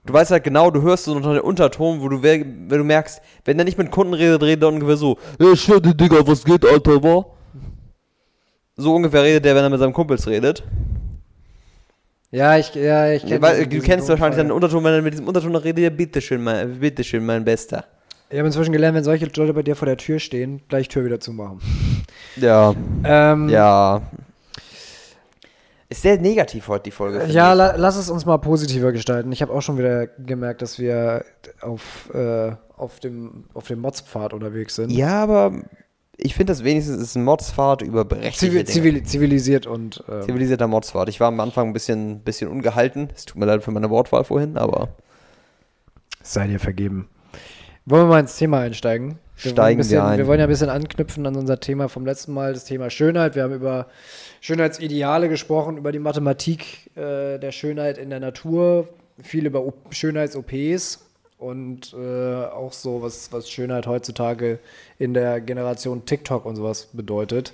Du weißt halt genau, du hörst so unter den Unterton, wo du, wenn du merkst, wenn der nicht mit Kunden redet, redet er ungefähr so, ja, schön, Digga, was geht, Alter, wa? So ungefähr redet der, wenn er mit seinem Kumpels redet. Ja, ich, ja, ich kenn Weil, du kennst wahrscheinlich den Unterton, wenn er mit diesem Unterton redet, ja, bitteschön, mein, bitteschön, mein Bester. Ich habe inzwischen gelernt, wenn solche Leute bei dir vor der Tür stehen, gleich Tür wieder zumachen. Ja, Ähm, ja. Ist sehr negativ heute die Folge. Ja, la, lass es uns mal positiver gestalten. Ich habe auch schon wieder gemerkt, dass wir auf, äh, auf dem, auf dem Motzpfad unterwegs sind. Ja, aber ich finde das wenigstens ist ein Modsfahrt über berechtigte Zivil, Dinge. zivil, zivilisiert und ähm, Zivilisierter Modsfahrt. Ich war am Anfang ein bisschen, bisschen ungehalten. Es tut mir leid für meine Wortwahl vorhin, aber sei dir vergeben. Wollen wir mal ins Thema einsteigen? Wir Steigen wir bisschen, ein. Wir wollen ja ein bisschen anknüpfen an unser Thema vom letzten Mal, das Thema Schönheit. Wir haben über Schönheitsideale gesprochen, über die Mathematik äh, der Schönheit in der Natur, viel über Schönheits-OPs und äh, auch so, was, was Schönheit heutzutage in der Generation TikTok und sowas bedeutet.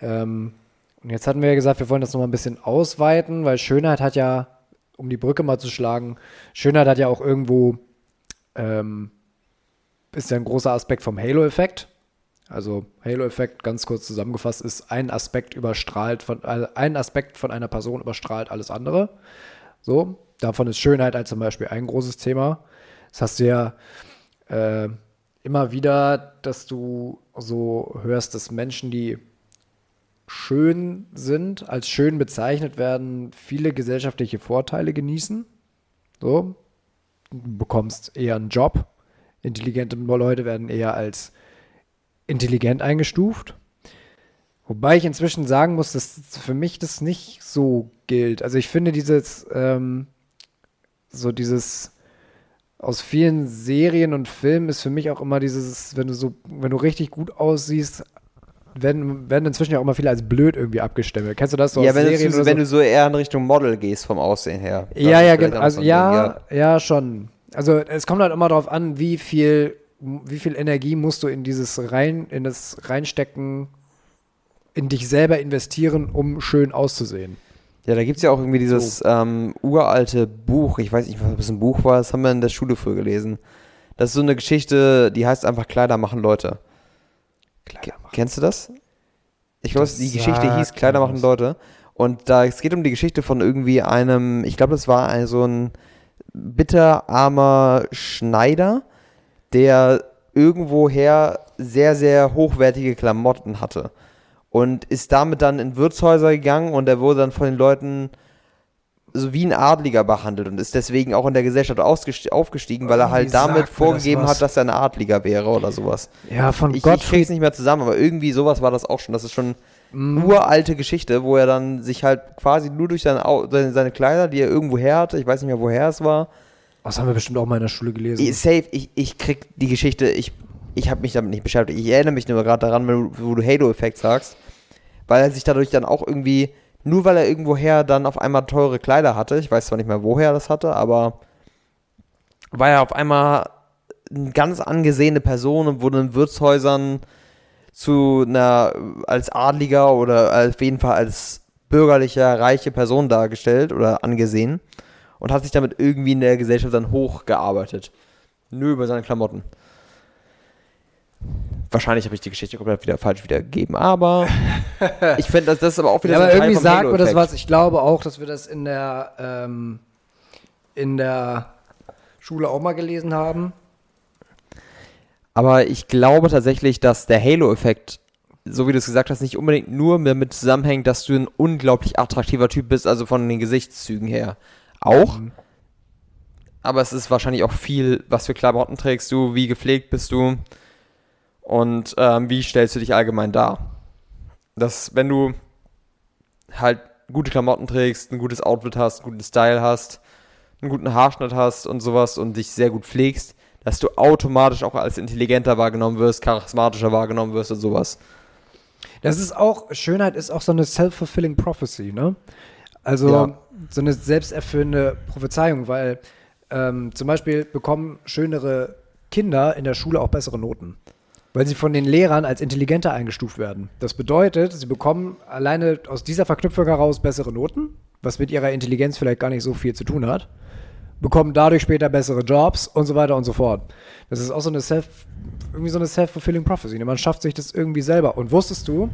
Ähm, und jetzt hatten wir ja gesagt, wir wollen das nochmal ein bisschen ausweiten, weil Schönheit hat ja, um die Brücke mal zu schlagen, Schönheit hat ja auch irgendwo ähm, ist ja ein großer Aspekt vom Halo-Effekt. Also Halo-Effekt, ganz kurz zusammengefasst, ist ein Aspekt überstrahlt von äh, ein Aspekt von einer Person überstrahlt alles andere. So, davon ist Schönheit halt zum Beispiel ein großes Thema. Das hast du ja äh, immer wieder, dass du so hörst, dass Menschen, die schön sind, als schön bezeichnet werden, viele gesellschaftliche Vorteile genießen. So, du bekommst eher einen Job. Intelligente Leute werden eher als intelligent eingestuft. Wobei ich inzwischen sagen muss, dass für mich das nicht so gilt. Also ich finde dieses, ähm, so dieses aus vielen Serien und Filmen ist für mich auch immer dieses, wenn du so, wenn du richtig gut aussiehst, werden, werden inzwischen ja auch immer viele als blöd irgendwie abgestempelt. Kennst du das so ja, aus wenn, Serien du, oder wenn so? du so eher in Richtung Model gehst vom Aussehen her. Ja, ja, genau. Also so ja, Ding, ja, schon. Also es kommt halt immer darauf an, wie viel, wie viel Energie musst du in dieses rein, in das reinstecken, in dich selber investieren, um schön auszusehen. Ja, da gibt es ja auch irgendwie dieses ähm, uralte Buch, ich weiß nicht, was das ein Buch war, das haben wir in der Schule früher gelesen. Das ist so eine Geschichte, die heißt einfach Kleider machen Leute. Kleider machen. Kennst du das? Ich glaube, die Geschichte hieß Kleider machen. Leute. Und da es geht um die Geschichte von irgendwie einem, ich glaube, das war ein, so ein bitterarmer Schneider, der irgendwoher sehr, sehr hochwertige Klamotten hatte. Und ist damit dann in Wirtshäuser gegangen und er wurde dann von den Leuten so wie ein Adliger behandelt und ist deswegen auch in der Gesellschaft aufgestiegen, weil er halt damit das vorgegeben was. hat, dass er ein Adliger wäre oder sowas. Ja, von Ich, ich Gottfried. krieg's nicht mehr zusammen, aber irgendwie sowas war das auch schon. Das ist schon uralte Geschichte, wo er dann sich halt quasi nur durch seine, seine, Kleider, die er irgendwo her hatte, ich weiß nicht mehr, woher es war, das haben wir bestimmt auch mal in der Schule gelesen. ich, safe, ich, ich krieg die Geschichte, ich, ich habe mich damit nicht beschäftigt. Ich erinnere mich nur gerade daran, du, wo du Halo-Effekt sagst, weil er sich dadurch dann auch irgendwie, nur weil er irgendwoher dann auf einmal teure Kleider hatte, ich weiß zwar nicht mehr, woher er das hatte, aber war er auf einmal eine ganz angesehene Person und wurde in Wirtshäusern zu einer, als Adliger oder auf jeden Fall als bürgerlicher, reiche Person dargestellt oder angesehen und hat sich damit irgendwie in der Gesellschaft dann hochgearbeitet. Nur über seine Klamotten. Wahrscheinlich habe ich die Geschichte komplett wieder falsch wiedergegeben, aber ich finde, das, das ist aber auch wieder ja, so aber ein Teil irgendwie sagt mir das was. Ich glaube auch, dass wir das in der, ähm, in der Schule auch mal gelesen haben. Aber ich glaube tatsächlich, dass der Halo-Effekt, so wie du es gesagt hast, nicht unbedingt nur damit zusammenhängt, dass du ein unglaublich attraktiver Typ bist, also von den Gesichtszügen her. Auch. Mhm. Aber es ist wahrscheinlich auch viel, was für Klamotten trägst du, wie gepflegt bist du und ähm, wie stellst du dich allgemein dar. Dass, wenn du halt gute Klamotten trägst, ein gutes Outfit hast, einen guten Style hast, einen guten Haarschnitt hast und sowas und dich sehr gut pflegst, dass du automatisch auch als intelligenter wahrgenommen wirst, charismatischer wahrgenommen wirst und sowas. Das ist auch, Schönheit ist auch so eine self-fulfilling prophecy, ne? Also Ja. so eine selbsterfüllende Prophezeiung, weil ähm, zum Beispiel bekommen schönere Kinder in der Schule auch bessere Noten. Weil sie von den Lehrern als intelligenter eingestuft werden. Das bedeutet, sie bekommen alleine aus dieser Verknüpfung heraus bessere Noten, was mit ihrer Intelligenz vielleicht gar nicht so viel zu tun hat, bekommen dadurch später bessere Jobs und so weiter und so fort. Das ist auch so eine Self, irgendwie so eine self-fulfilling prophecy. ne? Man schafft sich das irgendwie selber. Und wusstest du,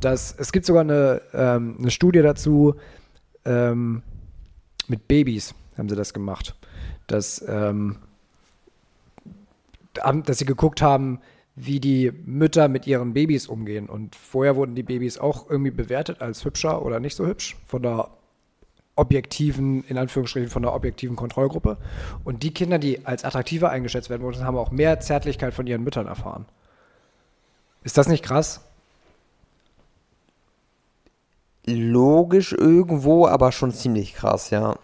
dass es gibt sogar eine, ähm, eine Studie dazu, ähm, mit Babys haben sie das gemacht, dass, ähm, dass sie geguckt haben, wie die Mütter mit ihren Babys umgehen. Und vorher wurden die Babys auch irgendwie bewertet als hübscher oder nicht so hübsch von der objektiven, in Anführungsstrichen von der objektiven Kontrollgruppe. Und die Kinder, die als attraktiver eingeschätzt werden wurden, haben auch mehr Zärtlichkeit von ihren Müttern erfahren. Ist das nicht krass? Logisch irgendwo, aber schon ziemlich krass, ja.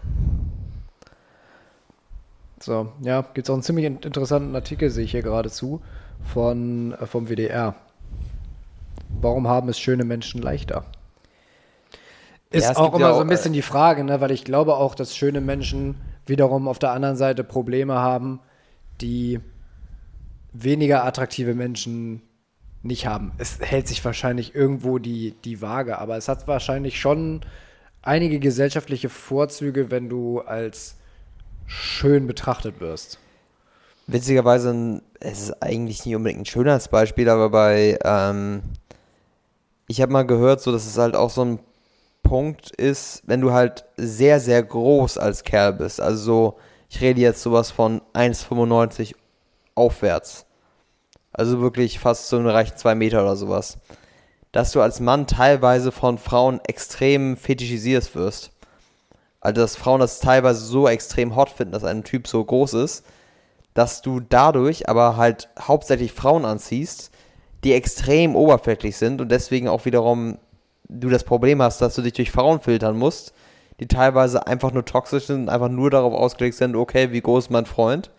So, ja, gibt es auch einen ziemlich interessanten Artikel, sehe ich hier geradezu, von, äh, vom WDR. Warum haben es schöne Menschen leichter? Ist Ja, auch immer ja so auch, ein bisschen die Frage, ne? weil ich glaube auch, dass schöne Menschen wiederum auf der anderen Seite Probleme haben, die weniger attraktive Menschen nicht haben. Es hält sich wahrscheinlich irgendwo die, die Waage, aber es hat wahrscheinlich schon einige gesellschaftliche Vorzüge, wenn du als schön betrachtet wirst. Witzigerweise, es ist eigentlich nicht unbedingt ein Schönheitsbeispiel, aber bei, ähm, ich habe mal gehört, so dass es halt auch so ein Punkt ist, wenn du halt sehr, sehr groß als Kerl bist. Also so, ich rede jetzt sowas von 1,95 aufwärts. Also wirklich fast so eine reichen 2 Meter oder sowas. Dass du als Mann teilweise von Frauen extrem fetischisiert wirst. Also dass Frauen das teilweise so extrem hot finden, dass ein Typ so groß ist, dass du dadurch aber halt hauptsächlich Frauen anziehst, die extrem oberflächlich sind und deswegen auch wiederum du das Problem hast, dass du dich durch Frauen filtern musst, die teilweise einfach nur toxisch sind und einfach nur darauf ausgelegt sind, okay, wie groß ist mein Freund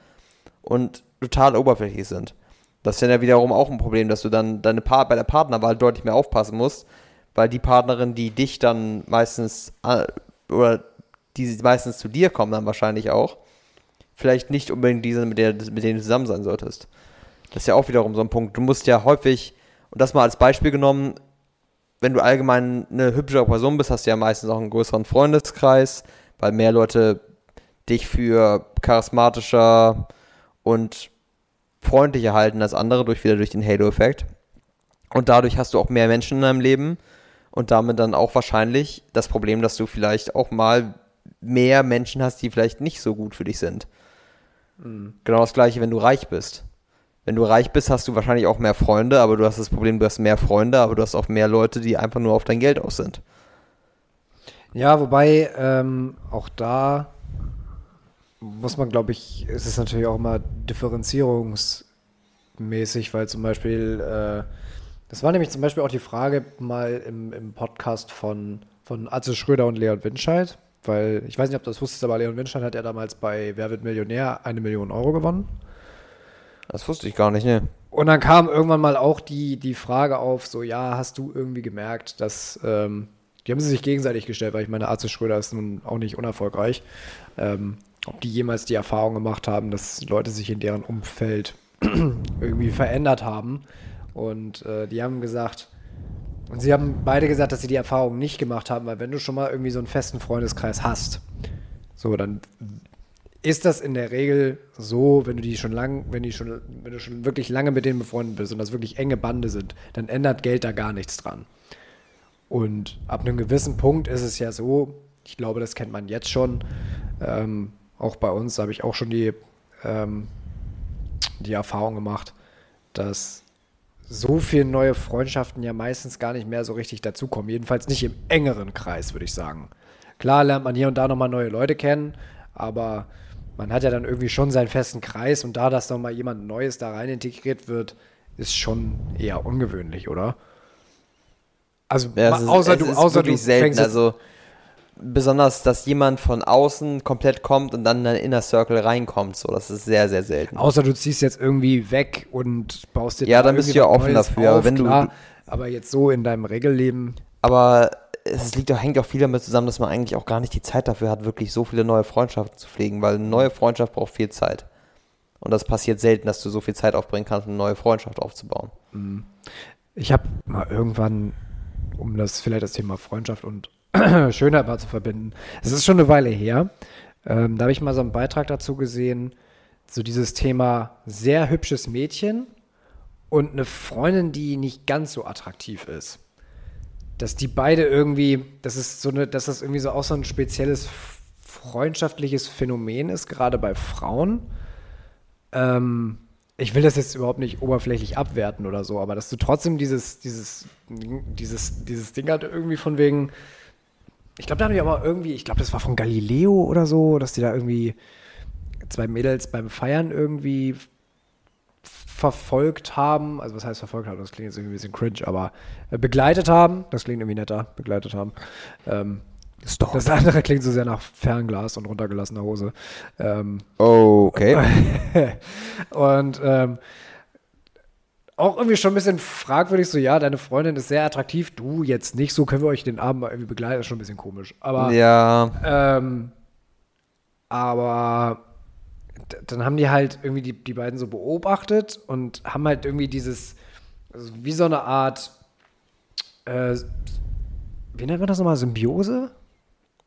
und total oberflächlich sind. Das ist dann ja wiederum auch ein Problem, dass du dann deine pa bei der Partnerwahl deutlich mehr aufpassen musst, weil die Partnerin, die dich dann meistens äh, oder die meistens zu dir kommen dann wahrscheinlich auch, vielleicht nicht unbedingt diese, mit, der, mit denen du zusammen sein solltest. Das ist ja auch wiederum so ein Punkt. Du musst ja häufig, und das mal als Beispiel genommen, wenn du allgemein eine hübschere Person bist, hast du ja meistens auch einen größeren Freundeskreis, weil mehr Leute dich für charismatischer und freundlicher halten als andere, durch wieder durch den Halo-Effekt. Und dadurch hast du auch mehr Menschen in deinem Leben und damit dann auch wahrscheinlich das Problem, dass du vielleicht auch mal mehr Menschen hast, die vielleicht nicht so gut für dich sind. Genau das gleiche, wenn du reich bist. Wenn du reich bist, hast du wahrscheinlich auch mehr Freunde, aber du hast das Problem, du hast mehr Freunde, aber du hast auch mehr Leute, die einfach nur auf dein Geld aus sind. Ja, wobei ähm, auch da muss man, glaube ich, es ist natürlich auch immer differenzierungsmäßig, weil zum Beispiel, äh, das war nämlich zum Beispiel auch die Frage mal im, im Podcast von, von Atze Schröder und Leon Winscheid, weil ich weiß nicht, ob du das wusstest, aber Leon Winscheid hat ja damals bei Wer wird Millionär eine Million Euro gewonnen. Das wusste ich gar nicht, ne? Und dann kam irgendwann mal auch die, die Frage auf, so, ja, hast du irgendwie gemerkt, dass, ähm, die haben sie sich gegenseitig gestellt, weil ich meine, Arze Schröder ist nun auch nicht unerfolgreich, ähm, ob die jemals die Erfahrung gemacht haben, dass Leute sich in deren Umfeld irgendwie verändert haben. Und äh, die haben gesagt, und sie haben beide gesagt, dass sie die Erfahrung nicht gemacht haben, weil wenn du schon mal irgendwie so einen festen Freundeskreis hast, so, dann ist das in der Regel so, wenn du die schon lang, wenn die schon, wenn du schon wirklich lange mit denen befreundet bist und das wirklich enge Bande sind, dann ändert Geld da gar nichts dran. Und ab einem gewissen Punkt ist es ja so, ich glaube, das kennt man jetzt schon, ähm, auch bei uns habe ich auch schon die, ähm, die Erfahrung gemacht, dass so viele neue Freundschaften ja meistens gar nicht mehr so richtig dazukommen. Jedenfalls nicht im engeren Kreis, würde ich sagen. Klar lernt man hier und da nochmal neue Leute kennen, aber man hat ja dann irgendwie schon seinen festen Kreis und da, dass nochmal jemand Neues da rein integriert wird, ist schon eher ungewöhnlich, oder? Also, Ja, ist, außer es du, außer du wirklich selten. Also besonders, dass jemand von außen komplett kommt und dann in den Inner Circle reinkommt. So, das ist sehr, sehr selten. außer du ziehst jetzt irgendwie weg und baust dir Ja, da dann bist du ja offen Neues dafür, aber auf, wenn du- klar, aber jetzt so in deinem Regelleben, Aber es liegt auch, hängt auch viel damit zusammen, dass man eigentlich auch gar nicht die Zeit dafür hat, wirklich so viele neue Freundschaften zu pflegen, weil eine neue Freundschaft braucht viel Zeit. Und das passiert selten, dass du so viel Zeit aufbringen kannst, um eine neue Freundschaft aufzubauen. Ich habe mal irgendwann, um das vielleicht das Thema Freundschaft und Schönheit mal zu verbinden, es ist schon eine Weile her, ähm, da habe ich mal so einen Beitrag dazu gesehen, so dieses Thema sehr hübsches Mädchen und eine Freundin, die nicht ganz so attraktiv ist. Dass die beide irgendwie, das ist so eine, dass das irgendwie so auch so ein spezielles freundschaftliches Phänomen ist, gerade bei Frauen. Ähm, ich will das jetzt überhaupt nicht oberflächlich abwerten oder so, aber dass du trotzdem dieses, dieses, dieses, dieses Ding halt irgendwie von wegen, ich glaube, da haben die aber irgendwie, ich glaube, das war von Galileo oder so, dass die da irgendwie zwei Mädels beim Feiern irgendwie verfolgt haben, also was heißt verfolgt haben, das klingt jetzt irgendwie ein bisschen cringe, aber äh, begleitet haben, das klingt irgendwie netter, begleitet haben. Ähm, das andere klingt so sehr nach Fernglas und runtergelassener Hose. Ähm, okay. und ähm, auch irgendwie schon ein bisschen fragwürdig, so, ja, deine Freundin ist sehr attraktiv, du jetzt nicht, so können wir euch den Abend mal irgendwie begleiten, ist schon ein bisschen komisch. Aber, ja. Ähm, aber dann haben die halt irgendwie die, die beiden so beobachtet und haben halt irgendwie dieses, also wie so eine Art, äh, wie nennt man das nochmal, Symbiose?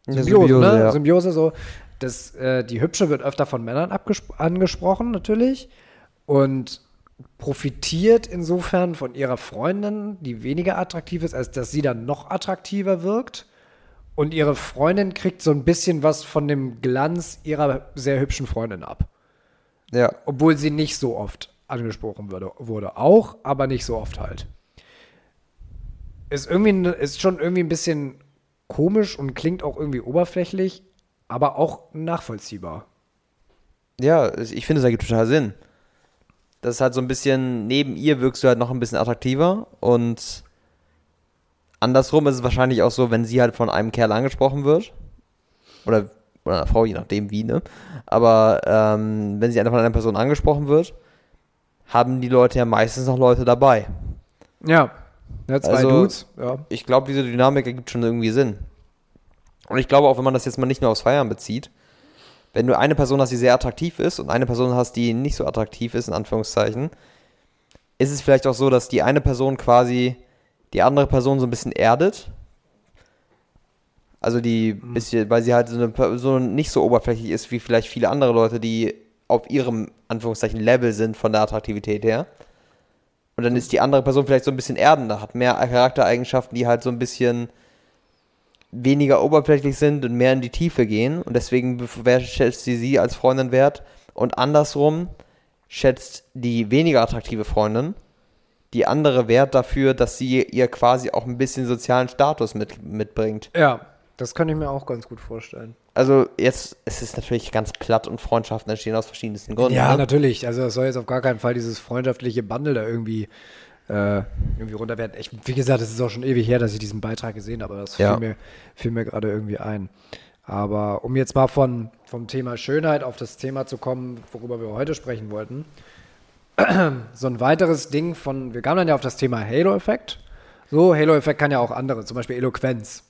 Symbiose, Symbiose, ne? Ja. Symbiose so, dass äh, die Hübsche wird öfter von Männern angesprochen, natürlich. Und profitiert insofern von ihrer Freundin, die weniger attraktiv ist, als dass sie dann noch attraktiver wirkt. Und ihre Freundin kriegt so ein bisschen was von dem Glanz ihrer sehr hübschen Freundin ab. Ja. Obwohl sie nicht so oft angesprochen wurde, wurde. Auch, aber nicht so oft halt. Ist irgendwie, ist schon irgendwie ein bisschen komisch und klingt auch irgendwie oberflächlich, aber auch nachvollziehbar. Ja, ich finde, es ergibt total Sinn. Das ist halt so ein bisschen, neben ihr wirkst du halt noch ein bisschen attraktiver und andersrum ist es wahrscheinlich auch so, wenn sie halt von einem Kerl angesprochen wird oder, oder einer Frau, je nachdem wie, ne? Aber ähm, wenn sie von einer Person angesprochen wird, haben die Leute ja meistens noch Leute dabei. Ja, ja zwei also, Dudes, ja. Ich glaube, diese Dynamik ergibt schon irgendwie Sinn. Und ich glaube auch, wenn man das jetzt mal nicht nur aufs Feiern bezieht, wenn du eine Person hast, die sehr attraktiv ist und eine Person hast, die nicht so attraktiv ist, in Anführungszeichen, ist es vielleicht auch so, dass die eine Person quasi die andere Person so ein bisschen erdet. Also die mhm. bisschen, weil sie halt so, eine, Person nicht so oberflächlich ist wie vielleicht viele andere Leute, die auf ihrem Anführungszeichen Level sind von der Attraktivität her. Und dann ist die andere Person vielleicht so ein bisschen erdender, hat mehr Charaktereigenschaften, die halt so ein bisschen weniger oberflächlich sind und mehr in die Tiefe gehen und deswegen schätzt sie sie als Freundin wert und andersrum schätzt die weniger attraktive Freundin die andere wert dafür, dass sie ihr quasi auch ein bisschen sozialen Status mit, mitbringt. Ja, das kann ich mir auch ganz gut vorstellen. Also jetzt, es ist natürlich ganz platt und Freundschaften entstehen aus verschiedensten Gründen. Ja, ne? natürlich. Also es soll jetzt auf gar keinen Fall dieses freundschaftliche Bundle da irgendwie äh, irgendwie runter werden. Ich, wie gesagt, es ist auch schon ewig her, dass ich diesen Beitrag gesehen habe, aber das ja. fiel mir, fiel mir gerade irgendwie ein. Aber um jetzt mal von, vom Thema Schönheit auf das Thema zu kommen, worüber wir heute sprechen wollten. so ein weiteres Ding von, wir kamen dann ja auf das Thema Halo-Effekt. So, Halo-Effekt kann ja auch andere, zum Beispiel Eloquenz.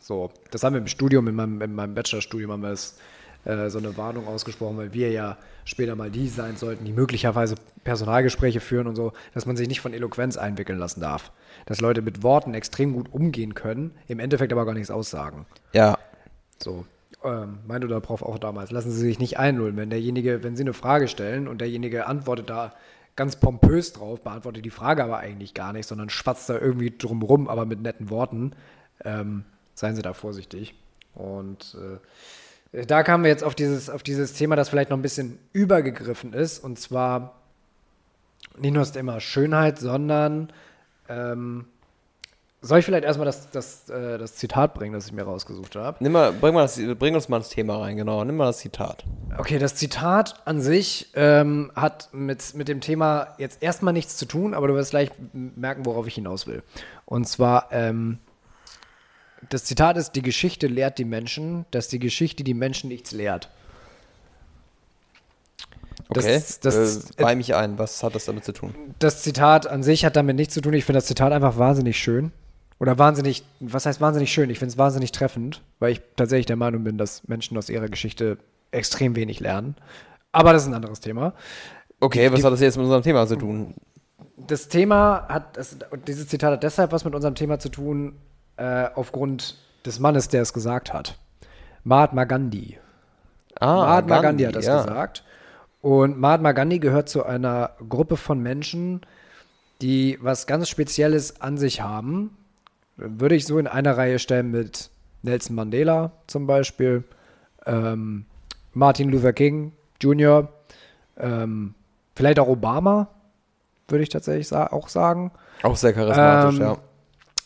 So, das haben wir im Studium, in meinem, in meinem Bachelorstudium haben wir es äh, so eine Warnung ausgesprochen, weil wir ja später mal die sein sollten, die möglicherweise Personalgespräche führen und so, dass man sich nicht von Eloquenz einwickeln lassen darf. Dass Leute mit Worten extrem gut umgehen können, im Endeffekt aber gar nichts aussagen. Ja. So. Ähm, meinte oder Prof auch damals, lassen Sie sich nicht einlullen. Wenn derjenige, wenn Sie eine Frage stellen und derjenige antwortet da ganz pompös drauf, beantwortet die Frage aber eigentlich gar nicht, sondern schwatzt da irgendwie drumrum, aber mit netten Worten, ähm, seien Sie da vorsichtig. Und äh, da kamen wir jetzt auf dieses, auf dieses Thema, das vielleicht noch ein bisschen übergegriffen ist. Und zwar nicht nur das Thema Schönheit, sondern ähm, soll ich vielleicht erstmal das, das, äh, das Zitat bringen, das ich mir rausgesucht habe? Nimm mal, bring, mal das, bring uns mal das Thema rein, genau. Nimm mal das Zitat. Okay, das Zitat an sich ähm, hat mit, mit dem Thema jetzt erstmal nichts zu tun, aber du wirst gleich merken, worauf ich hinaus will. Und zwar, ähm, das Zitat ist, die Geschichte lehrt die Menschen, dass die Geschichte die Menschen nichts lehrt. Das, okay, das, äh, bei mich ein. Was hat das damit zu tun? Das Zitat an sich hat damit nichts zu tun. Ich finde das Zitat einfach wahnsinnig schön. Oder wahnsinnig, was heißt wahnsinnig schön? Ich finde es wahnsinnig treffend, weil ich tatsächlich der Meinung bin, dass Menschen aus ihrer Geschichte extrem wenig lernen. Aber das ist ein anderes Thema. Okay, was Die, hat das jetzt mit unserem Thema zu tun? Das Thema hat, das, dieses Zitat hat deshalb was mit unserem Thema zu tun, äh, aufgrund des Mannes, der es gesagt hat. Mahatma Gandhi. Ah, Mahatma Gandhi, Gandhi hat das ja. gesagt. Und Mahatma Gandhi gehört zu einer Gruppe von Menschen, die was ganz Spezielles an sich haben. Würde ich so in einer Reihe stellen mit Nelson Mandela zum Beispiel, ähm, Martin Luther King Jr., ähm, vielleicht auch Obama, würde ich tatsächlich sa auch sagen. Auch sehr charismatisch, ähm, ja.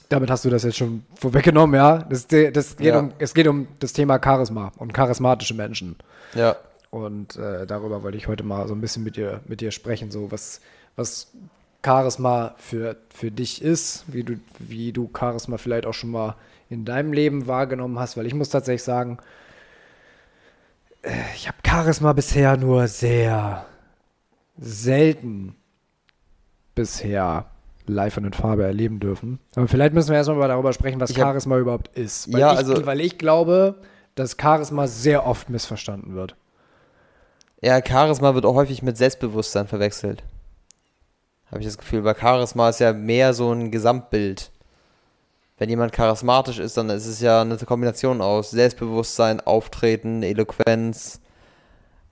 Damit hast du das jetzt schon vorweggenommen, ja. Das, das geht ja. Um, es geht um das Thema Charisma und charismatische Menschen. Ja. Und äh, darüber wollte ich heute mal so ein bisschen mit dir, mit dir sprechen, so was, was Charisma für, für dich ist, wie du, wie du Charisma vielleicht auch schon mal in deinem Leben wahrgenommen hast, weil ich muss tatsächlich sagen, äh, ich habe Charisma bisher nur sehr selten bisher live und in Farbe erleben dürfen. Aber vielleicht müssen wir erstmal mal darüber sprechen, was Ich hab- Charisma überhaupt ist. Weil Ja, ich, also- weil ich glaube, dass Charisma sehr oft missverstanden wird. Ja, Charisma wird auch häufig mit Selbstbewusstsein verwechselt. Habe ich das Gefühl, weil Charisma ist ja mehr so ein Gesamtbild. Wenn jemand charismatisch ist, dann ist es ja eine Kombination aus Selbstbewusstsein, Auftreten, Eloquenz,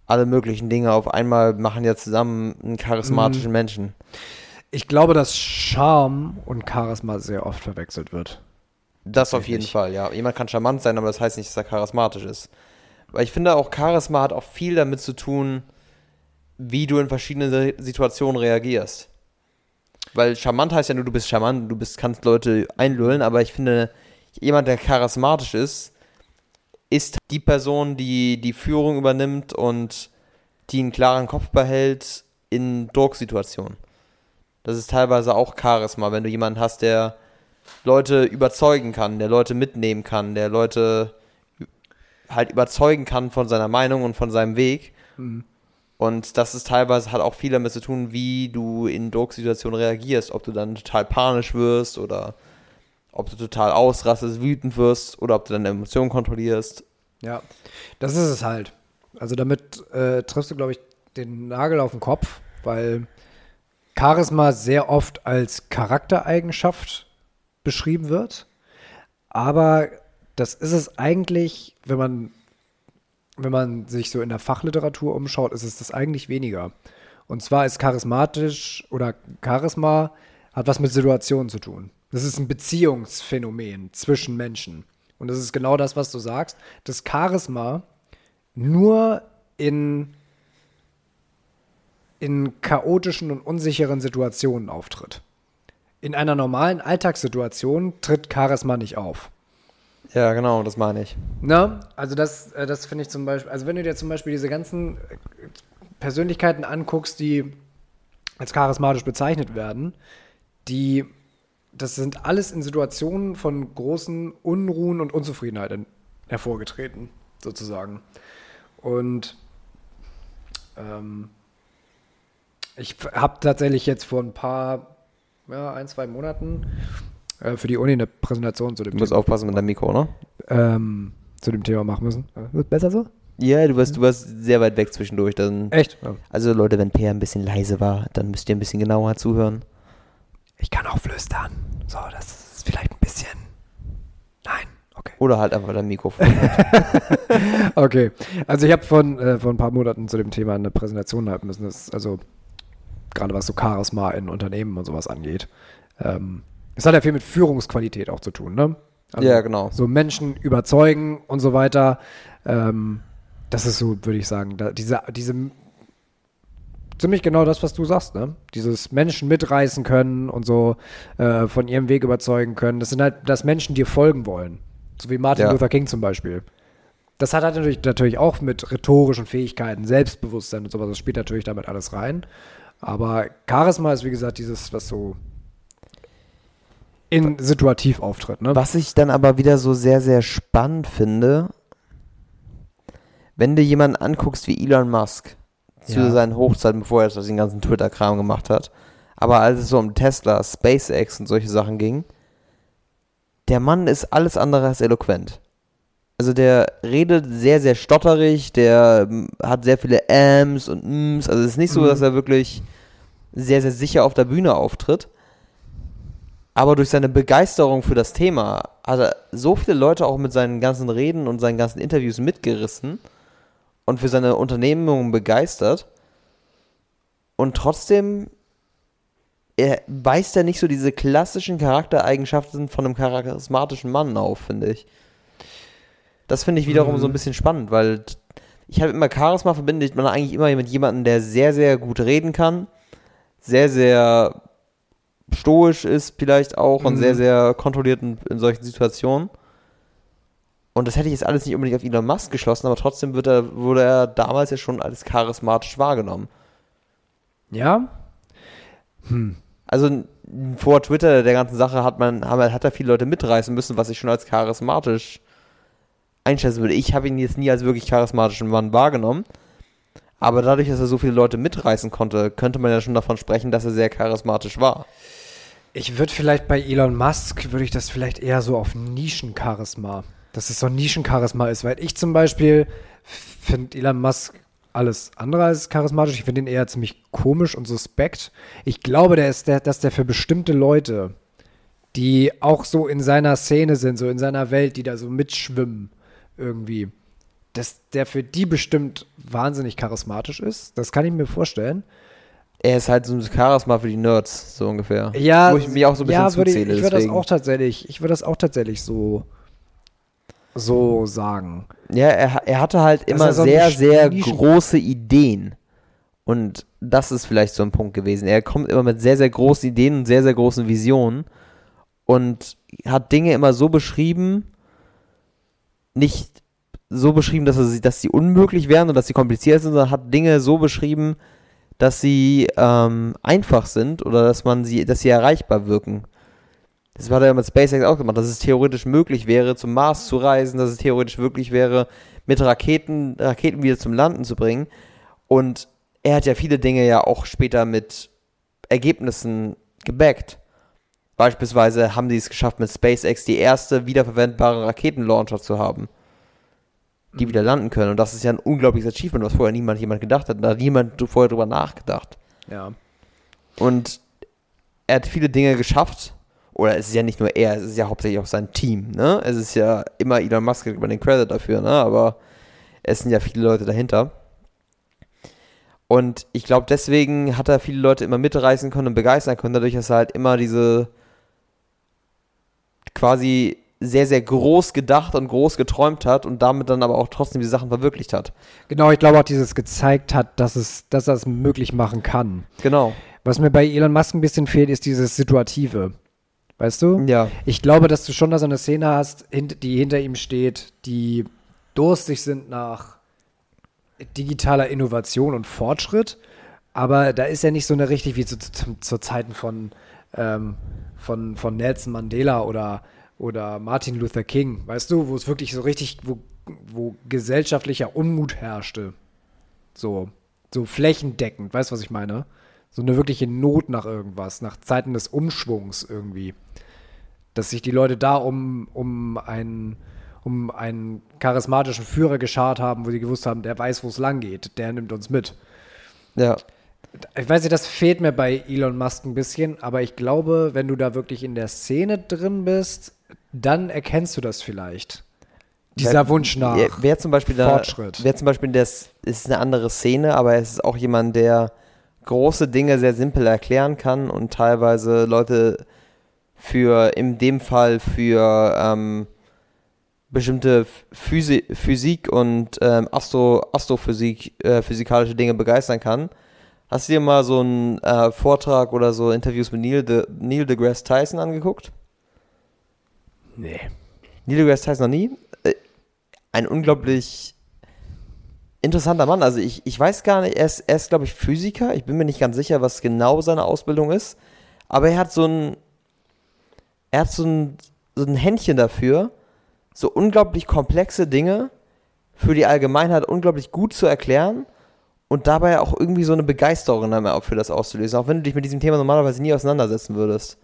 alle möglichen Dinge auf einmal machen ja zusammen einen charismatischen Menschen. Ich glaube, dass Charme und Charisma sehr oft verwechselt wird. Das auf jeden. Fall, ja. Jemand kann charmant sein, aber das heißt nicht, dass er charismatisch ist. Weil ich finde auch, Charisma hat auch viel damit zu tun, wie du in verschiedenen Si- Situationen reagierst. Weil charmant heißt ja nur, du bist charmant, du bist, kannst Leute einlullen, aber ich finde, jemand, der charismatisch ist, ist die Person, die die Führung übernimmt und die einen klaren Kopf behält in Drucksituationen. Das ist teilweise auch Charisma, wenn du jemanden hast, der Leute überzeugen kann, der Leute mitnehmen kann, der Leute halt überzeugen kann von seiner Meinung und von seinem Weg. Und das ist teilweise, hat auch viel damit zu tun, wie du in Drucksituationen reagierst. Ob du dann total panisch wirst oder ob du total ausrastest, wütend wirst oder ob du deine Emotionen kontrollierst. Ja, das ist es halt. Also damit äh, triffst du, glaube ich, den Nagel auf den Kopf, weil Charisma sehr oft als Charaktereigenschaft beschrieben wird. Aber das ist es eigentlich, wenn man, wenn man sich so in der Fachliteratur umschaut, ist es das eigentlich weniger. Und zwar ist charismatisch oder Charisma hat was mit Situationen zu tun. Das ist ein Beziehungsphänomen zwischen Menschen. Und das ist genau das, was du sagst. Das Charisma nur in, in chaotischen und unsicheren Situationen auftritt. In einer normalen Alltagssituation tritt Charisma nicht auf. Ja, genau, das meine ich. Ne? Also das, äh, das finde ich zum Beispiel, also wenn du dir zum Beispiel diese ganzen äh, Persönlichkeiten anguckst, die als charismatisch bezeichnet werden, die, das sind alles in Situationen von großen Unruhen und Unzufriedenheit hervorgetreten, sozusagen. Und ähm, ich habe tatsächlich jetzt vor ein paar, ja, ein, zwei Monaten äh, für die Uni eine Präsentation zu dem Du musst Thema aufpassen mit deinem Mikro, ne? ähm, zu dem Thema machen müssen. Äh, Wird besser so? Ja, du warst, du warst sehr weit weg zwischendurch. Dann, Echt? Ja. also Leute, wenn Peer ein bisschen leise war, dann müsst ihr ein bisschen genauer zuhören. Ich kann auch flüstern. So, das ist vielleicht ein bisschen. Nein, okay. Oder halt einfach dein Mikrofon. Okay, also ich habe von äh, vor ein paar Monaten zu dem Thema eine Präsentation halten müssen. Das, also gerade was so Charisma in Unternehmen und sowas angeht. Ähm, es hat ja viel mit Führungsqualität auch zu tun, ne? Also Ja, genau. So Menschen überzeugen und so weiter. Ähm, das ist so, würde ich sagen, da, diese, diese ziemlich genau das, was du sagst, ne? Dieses Menschen mitreißen können und so äh, von ihrem Weg überzeugen können. Das sind halt, dass Menschen dir folgen wollen. So wie Martin Ja. Luther King zum Beispiel. Das hat halt natürlich, natürlich auch mit rhetorischen Fähigkeiten, Selbstbewusstsein und sowas, das spielt natürlich damit alles rein. Aber Charisma ist, wie gesagt, dieses, was so in situativ auftritt, ne? Was ich dann aber wieder so sehr, sehr spannend finde, wenn du jemanden anguckst wie Elon Musk zu Ja. seinen Hochzeiten, bevor er den ganzen Twitter-Kram gemacht hat, aber als es so um Tesla, SpaceX und solche Sachen ging, der Mann ist alles andere als eloquent. Also der redet sehr, sehr stotterig, der ähm, hat sehr viele Ms und Ms, also es ist nicht so, Mhm. dass er wirklich sehr, sehr sicher auf der Bühne auftritt. Aber durch seine Begeisterung für das Thema hat er so viele Leute auch mit seinen ganzen Reden und seinen ganzen Interviews mitgerissen und für seine Unternehmung begeistert. Und trotzdem er weist er nicht so diese klassischen Charaktereigenschaften von einem charismatischen Mann auf, finde ich. Das finde ich wiederum so ein bisschen spannend, weil ich habe immer Charisma verbindet man eigentlich immer mit jemandem, der sehr, sehr gut reden kann, sehr, sehr stoisch ist vielleicht auch und Mhm. sehr, sehr kontrolliert in, in solchen Situationen. Und das hätte ich jetzt alles nicht unbedingt auf Elon Musk geschlossen, aber trotzdem wird er, wurde er damals ja schon als charismatisch wahrgenommen. Ja? Also n- vor Twitter der ganzen Sache hat man, hat er viele Leute mitreißen müssen, was ich schon als charismatisch einschätzen würde. Ich habe ihn jetzt nie als wirklich charismatischen Mann wahrgenommen. Aber dadurch, dass er so viele Leute mitreißen konnte, könnte man ja schon davon sprechen, dass er sehr charismatisch war. Ich würde vielleicht bei Elon Musk, würde ich das vielleicht eher so auf Nischencharisma, dass es so ein Nischencharisma ist, weil ich zum Beispiel finde Elon Musk alles andere als charismatisch. Ich finde ihn eher ziemlich komisch und suspekt. Ich glaube, der ist der, dass der für bestimmte Leute, die auch so in seiner Szene sind, so in seiner Welt, die da so mitschwimmen irgendwie, dass der für die bestimmt wahnsinnig charismatisch ist. Das kann ich mir vorstellen. Er ist halt so ein Charisma für die Nerds, so ungefähr. Ja, Wo ich mich auch so ein bisschen ja, ich, zuzähle. ich würde das auch tatsächlich, ich würde das auch tatsächlich so, so sagen. Ja, er, er hatte halt Dass immer er sehr, sehr große Ideen. Und das ist vielleicht so ein Punkt gewesen. Er kommt immer mit sehr, sehr großen Ideen und sehr, sehr großen Visionen und hat Dinge immer so beschrieben, nicht so beschrieben, dass, er, sie- dass sie unmöglich wären und dass sie kompliziert sind, sondern hat Dinge so beschrieben, dass sie ähm, einfach sind oder dass man sie, dass sie erreichbar wirken. Das hat er ja mit SpaceX auch gemacht, dass es theoretisch möglich wäre, zum Mars zu reisen, dass es theoretisch möglich wäre, mit Raketen, Raketen wieder zum Landen zu bringen. Und er hat ja viele Dinge ja auch später mit Ergebnissen gebackt. Beispielsweise haben die es geschafft, mit SpaceX die erste wiederverwendbare Raketenlauncher zu haben, die wieder landen können. Und das ist ja ein unglaubliches Achievement, was vorher niemand jemand gedacht hat. Da hat niemand vorher drüber nachgedacht. Ja. Und er hat viele Dinge geschafft. Oder es ist ja nicht nur er, es ist ja hauptsächlich auch sein Team, ne? Es ist ja immer Elon Musk man den Credit dafür, ne? Aber es sind ja viele Leute dahinter. Und ich glaube, deswegen hat er viele Leute immer mitreißen können und begeistern können, dadurch, dass er halt immer diese quasi sehr, sehr groß gedacht und groß geträumt hat und damit dann aber auch trotzdem die Sachen verwirklicht hat. Genau, ich glaube auch, dieses gezeigt hat, dass es, dass er es möglich machen kann. Genau. Was mir bei Elon Musk ein bisschen fehlt, ist dieses Situative. Weißt du? Ja. Ich glaube, dass du schon da so eine Szene hast, die hinter ihm steht, die durstig sind nach digitaler Innovation und Fortschritt. Aber da ist ja nicht so eine richtig wie zu, zu, zu Zeiten von, ähm, von, von Nelson Mandela oder, oder Martin Luther King, weißt du, wo es wirklich so richtig, wo, wo gesellschaftlicher Unmut herrschte. So, so flächendeckend, weißt du, was ich meine? So eine wirkliche Not nach irgendwas, nach Zeiten des Umschwungs irgendwie. Dass sich die Leute da um, um einen um einen charismatischen Führer geschart haben, wo sie gewusst haben, der weiß, wo es lang geht, der nimmt uns mit. Ja. Ich weiß nicht, das fehlt mir bei Elon Musk ein bisschen, aber ich glaube, wenn du da wirklich in der Szene drin bist, dann erkennst du das vielleicht. Dieser Wunsch nach Wer, wer zum Beispiel da, Fortschritt. Wer zum Beispiel, das ist eine andere Szene, aber es ist auch jemand, der große Dinge sehr simpel erklären kann und teilweise Leute für, in dem Fall für ähm, bestimmte Physi Physik und ähm, Astro Astrophysik, äh, physikalische Dinge begeistern kann. Hast du dir mal so einen äh, Vortrag oder so Interviews mit Neil, de, Neil deGrasse Tyson angeguckt? Nee. Neil deGrasse Tyson noch nie. Äh, Ein unglaublich interessanter Mann. Also ich, ich weiß gar nicht, er ist, er ist glaube ich, Physiker. Ich bin mir nicht ganz sicher, was genau seine Ausbildung ist. Aber er hat so ein, er hat so ein, so ein Händchen dafür, so unglaublich komplexe Dinge für die Allgemeinheit unglaublich gut zu erklären und dabei auch irgendwie so eine Begeisterung für das auszulösen, auch wenn du dich mit diesem Thema normalerweise nie auseinandersetzen würdest.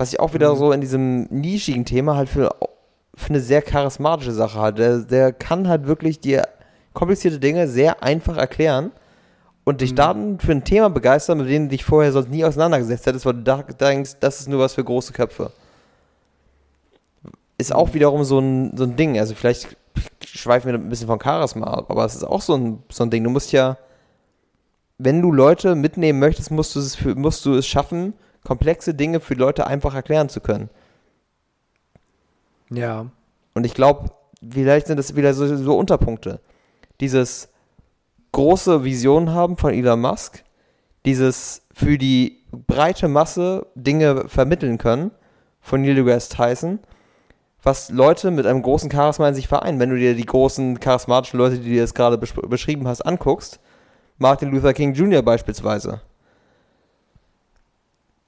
Was ich auch wieder Mhm. so in diesem nischigen Thema halt für, für eine sehr charismatische Sache halt. Der, der kann halt wirklich dir komplizierte Dinge sehr einfach erklären und dich Mhm. dann für ein Thema begeistern, mit dem du dich vorher sonst nie auseinandergesetzt hättest, weil du denkst, das ist nur was für große Köpfe. Ist auch wiederum so ein, so ein Ding. Also vielleicht schweifen wir ein bisschen von Charisma ab, aber es ist auch so ein, so ein Ding. Du musst ja, wenn du Leute mitnehmen möchtest, musst du es, für, musst du es schaffen, komplexe Dinge für Leute einfach erklären zu können. Ja. Und ich glaube, vielleicht sind das wieder so, so Unterpunkte. Dieses große Vision haben von Elon Musk, dieses für die breite Masse Dinge vermitteln können von Neil deGrasse Tyson, was Leute mit einem großen Charisma in sich vereinen. Wenn du dir die großen charismatischen Leute, die du jetzt gerade besch beschrieben hast, anguckst, Martin Luther King Jr. beispielsweise,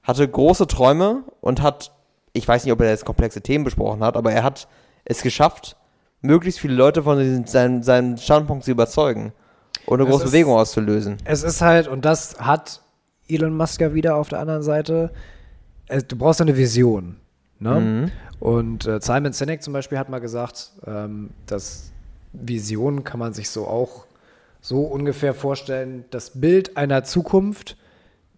hatte große Träume und hat, ich weiß nicht, ob er jetzt komplexe Themen besprochen hat, aber er hat es geschafft, möglichst viele Leute von diesem, seinem, seinem Standpunkt zu überzeugen und eine Es große ist- Bewegung auszulösen. Es ist halt, und das hat Elon Musk ja wieder auf der anderen Seite, es, du brauchst eine Vision. Ne? Mhm. Und äh, Simon Sinek zum Beispiel hat mal gesagt, ähm, dass Visionen kann man sich so auch so ungefähr vorstellen, das Bild einer Zukunft,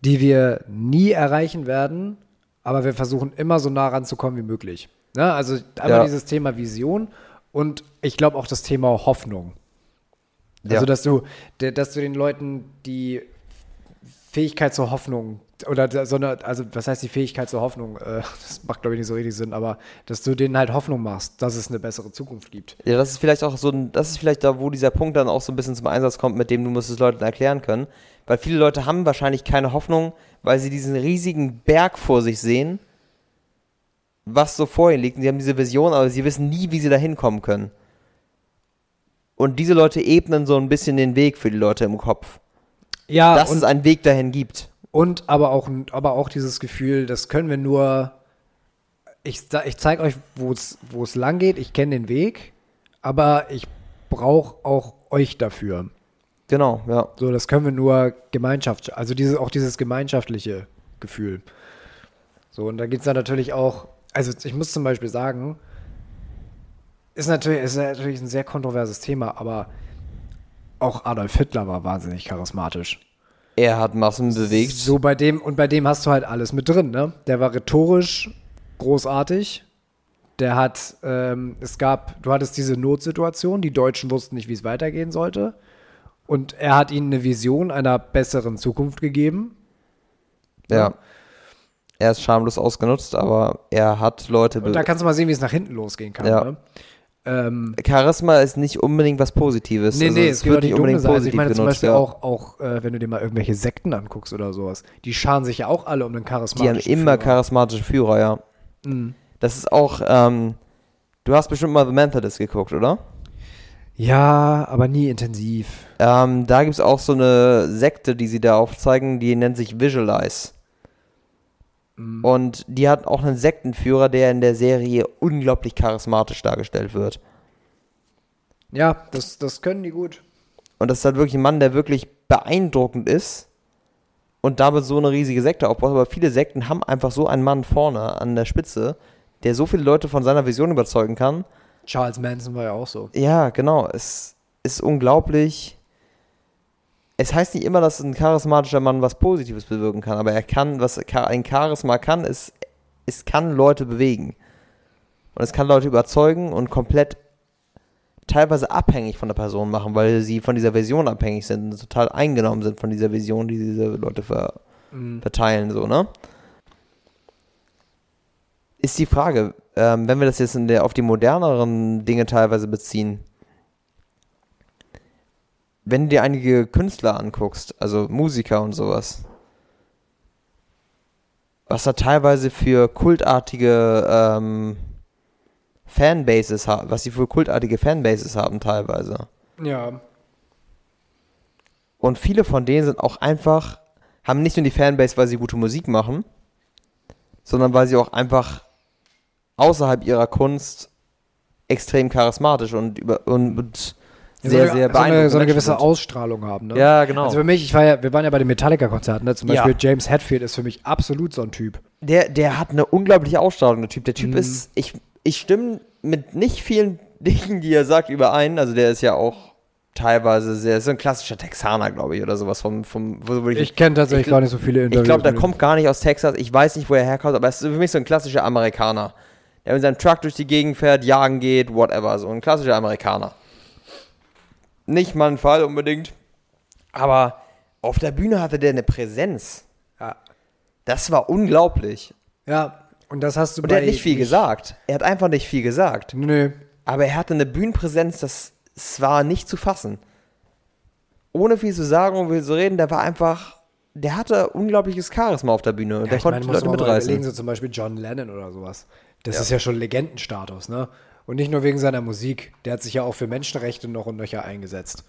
die wir nie erreichen werden, aber wir versuchen immer so nah ranzukommen wie möglich. Ne? Also einmal Ja. dieses Thema Vision und ich glaube auch das Thema Hoffnung. Ja. Also, dass du, dass du den Leuten die Fähigkeit zur Hoffnung oder der- so also was heißt die Fähigkeit zur Hoffnung? Äh, das macht, glaube ich, nicht so richtig Sinn, aber dass du denen halt Hoffnung machst, dass es eine bessere Zukunft gibt. Ja, das ist vielleicht auch so das ist vielleicht da, wo dieser Punkt dann auch so ein bisschen zum Einsatz kommt, mit dem du musst es Leuten erklären können. Weil viele Leute haben wahrscheinlich keine Hoffnung, weil sie diesen riesigen Berg vor sich sehen, was so vor ihnen liegt. Und sie haben diese Vision, aber sie wissen nie, wie sie da hinkommen können. Und diese Leute ebnen so ein bisschen den Weg für die Leute im Kopf. Ja, dass es einen Weg dahin gibt. und aber auch, aber auch dieses Gefühl, das können wir nur. Ich, ich zeige euch, wo es lang geht. Ich kenne den Weg, aber ich brauche auch euch dafür. Genau, ja. So, das können wir nur Gemeinschaft, also diese, auch dieses gemeinschaftliche Gefühl. So, und da geht es dann natürlich auch, also ich muss zum Beispiel sagen, ist natürlich, ist natürlich ein sehr kontroverses Thema, aber auch Adolf Hitler war wahnsinnig charismatisch. Er hat Massen bewegt. So bei dem, und bei dem hast du halt alles mit drin, ne? Der war rhetorisch großartig. Der hat, ähm, es gab, du hattest diese Notsituation, die Deutschen wussten nicht, wie es weitergehen sollte. Und er hat ihnen eine Vision einer besseren Zukunft gegeben. ja. Er ist schamlos ausgenutzt, aber er hat Leute Und da kannst du mal sehen, wie es nach hinten losgehen kann. Ja. Ne? Ähm, Charisma ist nicht unbedingt was Positives. nee, Also nee, es gibt auch die dumme Seite. Also ich meine zum benutzt, Beispiel ja. auch, auch äh, wenn du dir mal irgendwelche Sekten anguckst oder sowas, die scharen sich ja auch alle um den Die haben charismatischen immer Führer. charismatische Führer, ja. Mhm. Das ist auch, ähm, du hast bestimmt mal The Methodist geguckt, oder? Ja, aber nie intensiv. Ähm, da gibt es auch so eine Sekte, die sie da aufzeigen, die nennt sich Visualize. Mhm. Und die hat auch einen Sektenführer, der in der Serie unglaublich charismatisch dargestellt wird. Ja, das, das können die gut. Und das ist halt wirklich ein Mann, der wirklich beeindruckend ist und damit so eine riesige Sekte aufbaut. Aber viele Sekten haben einfach so einen Mann vorne an der Spitze, der so viele Leute von seiner Vision überzeugen kann. Charles Manson war ja auch so. Ja, genau. Es ist unglaublich. Es heißt nicht immer, dass ein charismatischer Mann was Positives bewirken kann, aber er kann, was ein Charisma kann, ist, es kann Leute bewegen. Und es kann Leute überzeugen und komplett teilweise abhängig von der Person machen, weil sie von dieser Vision abhängig sind und total eingenommen sind von dieser Vision, die diese Leute ver Mhm. verteilen, so, ne? Ist die Frage, ähm, wenn wir das jetzt der, auf die moderneren Dinge teilweise beziehen, wenn du dir einige Künstler anguckst, also Musiker und sowas, was da teilweise für kultartige ähm, Fanbases haben, was sie für kultartige Fanbases haben teilweise. Ja. Und viele von denen sind auch einfach, haben nicht nur die Fanbase, weil sie gute Musik machen, sondern weil sie auch einfach außerhalb ihrer Kunst extrem charismatisch und, über, und, und Ja, sehr, so eine, sehr so eine, beeindruckend. so eine gewisse Ausstrahlung haben, ne? Ja, genau. Also für mich, ich war ja, wir waren ja bei den Metallica-Konzerten, ne? Zum Ja. Beispiel James Hetfield ist für mich absolut so ein Typ. der, der hat eine unglaubliche Ausstrahlung, der Typ. Der Typ Mhm. ist, ich, ich stimme mit nicht vielen Dingen, die er sagt, überein. Also der ist ja auch teilweise sehr, so ein klassischer Texaner, glaube ich, oder sowas vom, vom wo würde Ich kenne tatsächlich ich- gar nicht so viele Interviews. Ich glaube, der kommt gar nicht aus Texas. Ich weiß nicht, wo er herkommt, aber es ist für mich so ein klassischer Amerikaner. Der mit seinem Truck durch die Gegend fährt, jagen geht, whatever. So ein klassischer Amerikaner. Nicht mein Fall unbedingt. Aber auf der Bühne hatte der eine Präsenz. Ja. Das war unglaublich. ja, und das hast du Und er hat nicht viel gesagt. Er hat einfach nicht viel gesagt. Nö. Aber er hatte eine Bühnenpräsenz, das, das war nicht zu fassen. Ohne viel zu sagen und viel zu reden, der war einfach, der hatte unglaubliches Charisma auf der Bühne und Ja, der konnte meine, Leute mal überlegen, mitreißen. so zum Beispiel John Lennon oder sowas. Das Ja. ist ja schon Legendenstatus, ne? Und nicht nur wegen seiner Musik. Der hat sich ja auch für Menschenrechte noch und nöcher eingesetzt.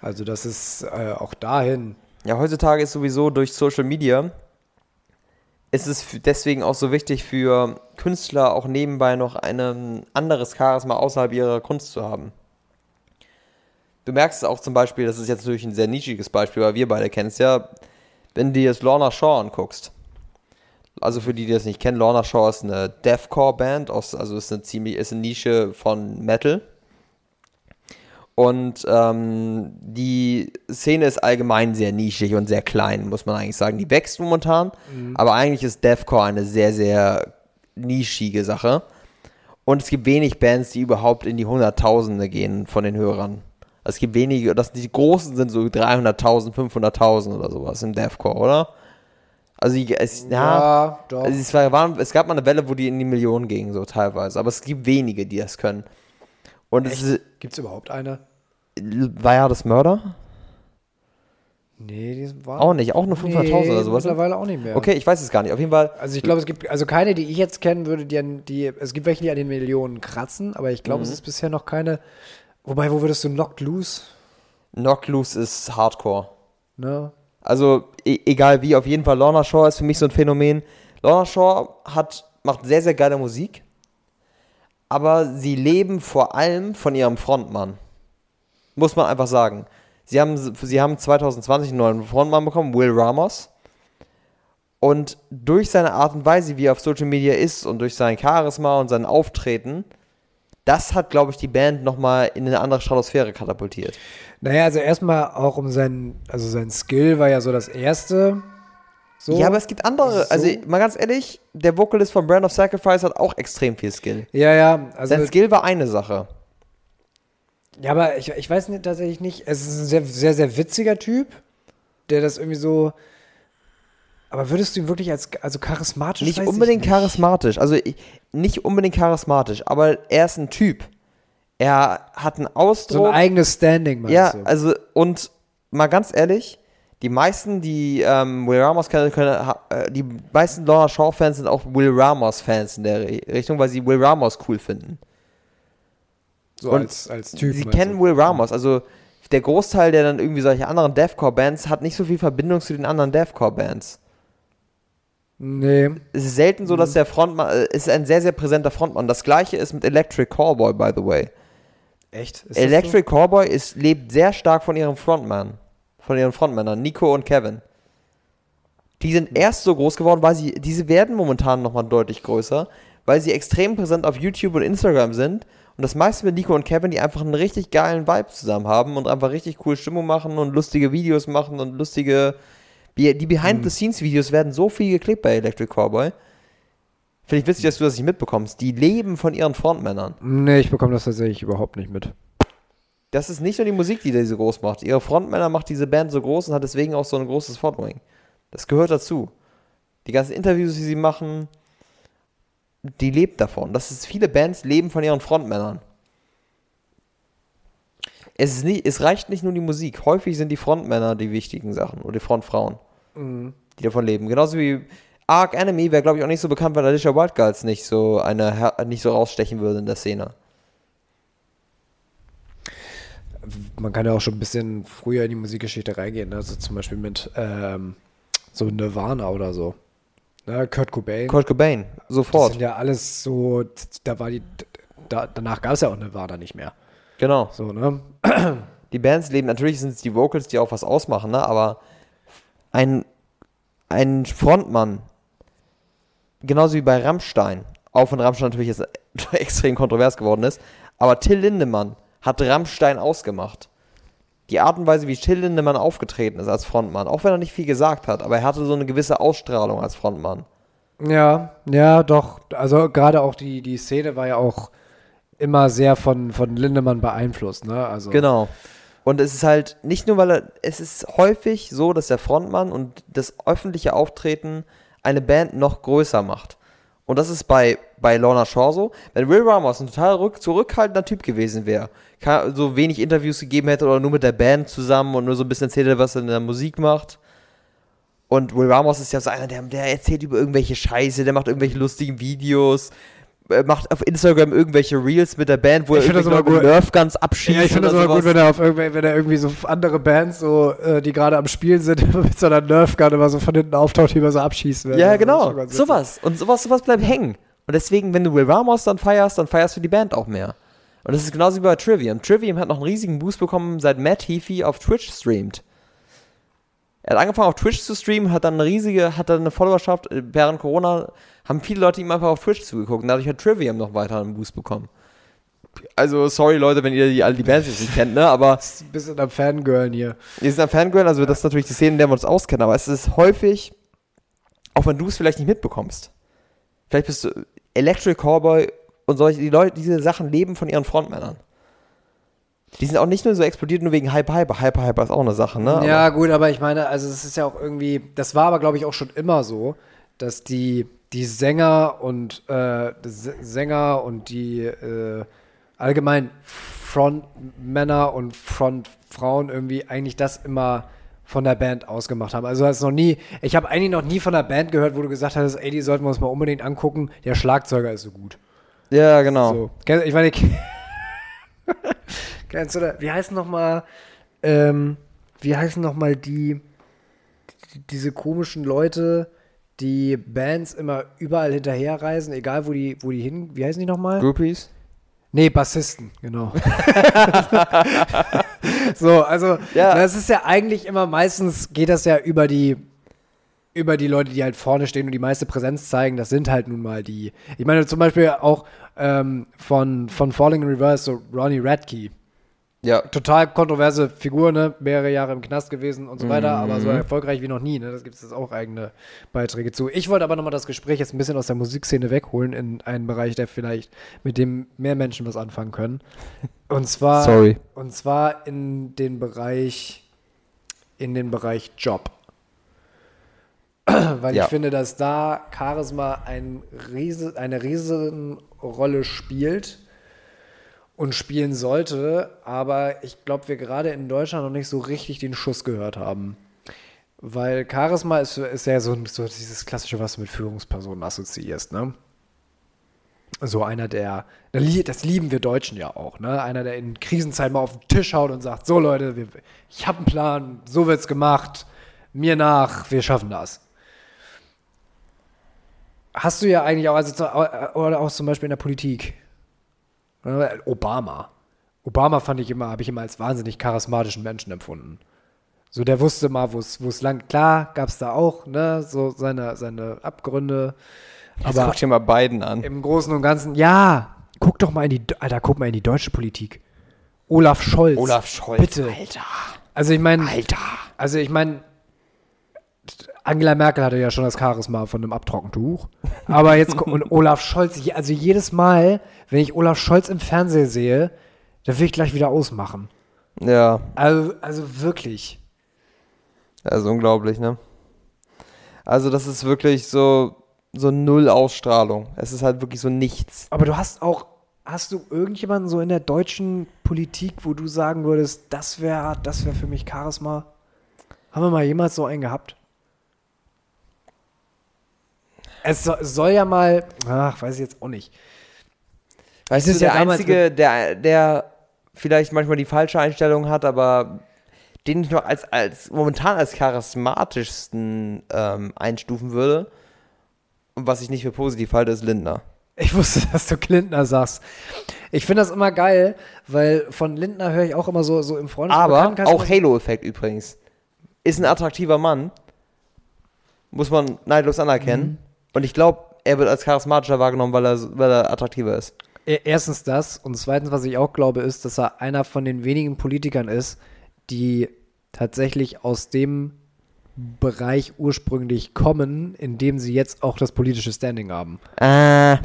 Also das ist äh, auch dahin. Ja, heutzutage ist sowieso durch Social Media ist es deswegen auch so wichtig für Künstler auch nebenbei noch ein anderes Charisma außerhalb ihrer Kunst zu haben. Du merkst es auch zum Beispiel, das ist jetzt natürlich ein sehr nischiges Beispiel, weil wir beide kennen es ja, wenn du dir jetzt Lorna Shaw anguckst. Also für die, die das nicht kennen, Lorna Shaw ist eine Deathcore-Band, also ist eine ziemlich, ist eine Nische von Metal. Und ähm, die Szene ist allgemein sehr nischig und sehr klein, muss man eigentlich sagen. Die wächst momentan, aber eigentlich ist Deathcore eine sehr, sehr nischige Sache. Und es gibt wenig Bands, die überhaupt in die Hunderttausende gehen von den Hörern. Es gibt wenige, das, die großen sind so 300.000, 500.000 oder sowas im Deathcore, oder? Also, es, ja, doch. also es, war, waren, es gab mal eine Welle, wo die in die Millionen gingen, so teilweise. Aber es gibt wenige, die das können. Und es ist, Gibt es überhaupt eine? war ja das Mörder? Nee, die waren Auch nicht, auch nur 500.000 oder sowas. Mittlerweile auch nicht mehr. Okay, ich weiß es gar nicht. Auf jeden Fall, Also ich glaube, es gibt also keine, die ich jetzt kennen würde, die an die es gibt welche, die an den Millionen kratzen, aber ich glaube, Mhm. es ist bisher noch keine. Wobei, wo würdest du Knocked Loose? Knock Loose ist Hardcore. Ne? Also, e egal wie, auf jeden Fall, Lorna Shaw ist für mich so ein Phänomen. Lorna Shaw hat, macht sehr, sehr geile Musik, aber sie leben vor allem von ihrem Frontmann. Muss man einfach sagen. Sie haben, sie haben 2020 einen neuen Frontmann bekommen, Will Ramos. Und durch seine Art und Weise, wie er auf Social Media ist und durch sein Charisma und sein Auftreten, das hat, glaube ich, die Band nochmal in eine andere Stratosphäre katapultiert. Naja, also erstmal auch um seinen, also sein Skill war ja so das erste. So. Ja, aber es gibt andere. So? Also, mal ganz ehrlich, der Vocalist von Brand of Sacrifice hat auch extrem viel Skill. ja, ja, also Sein Skill war eine Sache. Ja, aber ich, ich weiß nicht, tatsächlich nicht. Es ist ein sehr, sehr, sehr witziger Typ, der das irgendwie so. Aber würdest du ihn wirklich als also charismatisch Nicht unbedingt nicht. charismatisch. Also, ich, nicht unbedingt charismatisch, aber er ist ein Typ. Er hat einen So Ausdruck. ein eigenes Standing, meinst ja, du? also, und mal ganz ehrlich, die meisten, die ähm, Will Ramos kennen, können, äh, die meisten Lorna Shaw-Fans sind auch Will Ramos-Fans in der Re- Richtung, weil sie Will Ramos cool finden. so und als, als Typ. Sie kennen du? Will Ramos, also der Großteil der dann irgendwie solche anderen Deathcore-Bands hat nicht so viel Verbindung zu den anderen Deathcore-Bands. Nee. Es ist selten so, Mhm. dass der Frontmann, äh, es ist ein sehr, sehr präsenter Frontmann. Das gleiche ist mit Electric Callboy, by the way. Echt? Ist Electric Callboy ist, lebt sehr stark von ihrem Frontmann, von ihren Frontmännern, Nico und Kevin. Die sind erst so groß geworden, weil sie, diese werden momentan nochmal deutlich größer, weil sie extrem präsent auf YouTube und Instagram sind. Und das meiste mit Nico und Kevin, die einfach einen richtig geilen Vibe zusammen haben und einfach richtig cool Stimmung machen und lustige Videos machen und lustige. Die die Behind-the-Scenes-Videos werden so viel geklickt bei Electric Cowboy. Finde ich witzig, dass du das nicht mitbekommst. Die leben von ihren Frontmännern. Nee, ich bekomme das tatsächlich überhaupt nicht mit. Das ist nicht nur die Musik, die die so groß macht. Ihre Frontmänner macht diese Band so groß und hat deswegen auch so ein großes Following. Das gehört dazu. Die ganzen Interviews, die sie machen, die lebt davon. Das ist, viele Bands leben von ihren Frontmännern. Es, ist nicht, es reicht nicht nur die Musik. Häufig sind die Frontmänner die wichtigen Sachen oder die Frontfrauen, die davon leben. Genauso wie Arc Enemy wäre, glaube ich, auch nicht so bekannt, weil Alicia Wildgirls nicht so eine nicht so rausstechen würde in der Szene. Man kann ja auch schon ein bisschen früher in die Musikgeschichte reingehen, ne? also zum Beispiel mit ähm, so Nirvana oder so. Ne? Kurt Cobain. Kurt Cobain, das sofort. sind ja alles so, da war die, da, danach gab es ja auch Nirvana nicht mehr. Genau. So, ne? die Bands leben, natürlich sind es die Vocals, die auch was ausmachen, ne? aber ein, ein Frontmann, genauso wie bei Rammstein, auch wenn Rammstein natürlich jetzt extrem kontrovers geworden ist, aber Till Lindemann hat Rammstein ausgemacht. Die Art und Weise, wie Till Lindemann aufgetreten ist als Frontmann, auch wenn er nicht viel gesagt hat, aber er hatte so eine gewisse Ausstrahlung als Frontmann. Ja, ja, doch. Also gerade auch die, die Szene war ja auch immer sehr von, von Lindemann beeinflusst, ne? Also, Genau. Und es ist halt nicht nur, weil er, es ist häufig so, dass der Frontmann und das öffentliche Auftreten eine Band noch größer macht. Und das ist bei, bei Lorna Shaw so. Wenn Will Ramos ein total rück, zurückhaltender Typ gewesen wäre, so wenig Interviews gegeben hätte oder nur mit der Band zusammen und nur so ein bisschen erzählt was er in der Musik macht. Und Will Ramos ist ja so einer, der, der erzählt über irgendwelche Scheiße, der macht irgendwelche lustigen Videos. Äh, macht auf Instagram irgendwelche Reels mit der Band, wo Ich er mit gut. Nerfguns abschießt. Ja, ich finde das immer gut, wenn er, auf irgendwie, wenn er irgendwie so andere Bands, so, äh, die gerade am Spielen sind, mit so einer Nerfgun immer so von hinten auftaucht, die immer so abschießen. Ja, Das ist genau. ganz. Sowas. Und sowas, sowas bleibt hängen. Und deswegen, wenn du Will Ramos dann feierst, dann feierst du die Band auch mehr. Und das ist genauso wie bei Trivium. Trivium hat noch einen riesigen Boost bekommen, seit Matt Heafy auf Twitch streamt. Er hat angefangen auf Twitch zu streamen, hat dann eine riesige, hat dann eine Followerschaft. äh, Während Corona haben viele Leute ihm einfach auf Twitch zugeguckt und dadurch hat Trivium noch weiter einen Boost bekommen. Also, sorry Leute, wenn ihr die, alle die Bands jetzt nicht kennt, ne? Aber Das ist ein bisschen am Fangirlen hier. wir sind ein Fangirl, also das ist natürlich die Szene, in der wir uns auskennen, aber es ist häufig, auch wenn du es vielleicht nicht mitbekommst. Vielleicht bist du Electric Cowboy und solche, die Leute, diese Sachen leben von ihren Frontmännern. Die sind auch nicht nur so explodiert, nur wegen Hyper Hyper. Hyper Hyper ist auch eine Sache, ne? Ja, gut, aber ich meine, also es ist ja auch irgendwie, das war aber, glaube ich, auch schon immer so, dass die, die Sänger und äh, Sänger und die äh, allgemein Frontmänner und Frontfrauen irgendwie eigentlich das immer von der Band ausgemacht haben. Also hast noch nie, ich habe eigentlich noch nie von der Band gehört, wo du gesagt hast, ey, die sollten wir uns mal unbedingt angucken, der Schlagzeuger ist so gut. Ja, genau. So. Ich meine, ich- kennst du da, wie heißen noch mal, ähm, wie heißen noch mal die, die, diese komischen Leute, die Bands immer überall hinterherreisen, egal wo die, wo die hin, wie heißen die noch mal? Groupies? Nee, Bassisten, genau. so, also, Ja. das ist ja eigentlich immer, meistens geht das ja über die, über die Leute, die halt vorne stehen und die meiste Präsenz zeigen, das sind halt nun mal die. Ich meine zum Beispiel auch ähm, von, von Falling in Reverse, so Ronnie Radke. Ja. Total kontroverse Figur, ne? Mehrere Jahre im Knast gewesen und so weiter, aber Mhm. so erfolgreich wie noch nie, ne? Das gibt es jetzt auch eigene Beiträge zu. Ich wollte aber nochmal das Gespräch jetzt ein bisschen aus der Musikszene wegholen in einen Bereich, der vielleicht mit dem mehr Menschen was anfangen können. Und zwar, Sorry. und zwar in den Bereich, in den Bereich Job. Weil Ja. ich finde, dass da Charisma ein riese, eine riesen Rolle spielt und spielen sollte, aber ich glaube, wir gerade in Deutschland noch nicht so richtig den Schuss gehört haben. Weil Charisma ist, ist ja so, so dieses klassische, was du mit Führungspersonen assoziierst, ne? So einer, der, das lieben wir Deutschen ja auch, ne? Einer, der in Krisenzeiten mal auf den Tisch haut und sagt, so Leute, wir, ich habe einen Plan, so wird's gemacht, mir nach, wir schaffen das. Hast du ja eigentlich auch, also oder auch zum Beispiel in der Politik. Obama. Obama fand ich immer, habe ich immer als wahnsinnig charismatischen Menschen empfunden. So, der wusste mal, wo es wo es lang, klar, gab es da auch, ne, so seine, seine Abgründe. Jetzt Aber guck dir mal Biden an. im Großen und Ganzen, ja, guck doch mal in die, Alter, guck mal in die deutsche Politik. Olaf Scholz. Olaf Scholz. Bitte. Alter. Also ich meine, Alter. also ich meine, Angela Merkel hatte ja schon das Charisma von einem Abtrockentuch. Aber jetzt, und Olaf Scholz, also jedes Mal, wenn ich Olaf Scholz im Fernsehen sehe, dann will ich gleich wieder ausmachen. Ja, Also, also wirklich. also unglaublich, ne? Also das ist wirklich so, so null Ausstrahlung. Es ist halt wirklich so nichts. Aber du hast auch, hast du irgendjemanden so in der deutschen Politik, wo du sagen würdest, das wäre das wär für mich Charisma? Haben wir mal jemals so einen gehabt? Es soll, es soll ja mal, ach, weiß ich jetzt auch nicht. Weißt Das du, ist der damals Einzige, der, der vielleicht manchmal die falsche Einstellung hat, aber den ich noch als, als momentan als charismatischsten ähm, einstufen würde, und was ich nicht für positiv halte, ist Lindner. Ich wusste, dass du Lindner sagst. Ich finde das immer geil, weil von Lindner höre ich auch immer so, so im Freundes- Aber auch Halo-Effekt übrigens. Ist ein attraktiver Mann. Muss man neidlos anerkennen. Mhm. Und ich glaube, er wird als charismatischer wahrgenommen, weil er, weil er attraktiver ist. E- Erstens das und zweitens, was ich auch glaube, ist, dass er einer von den wenigen Politikern ist, die tatsächlich aus dem Bereich ursprünglich kommen, in dem sie jetzt auch das politische Standing haben. Äh,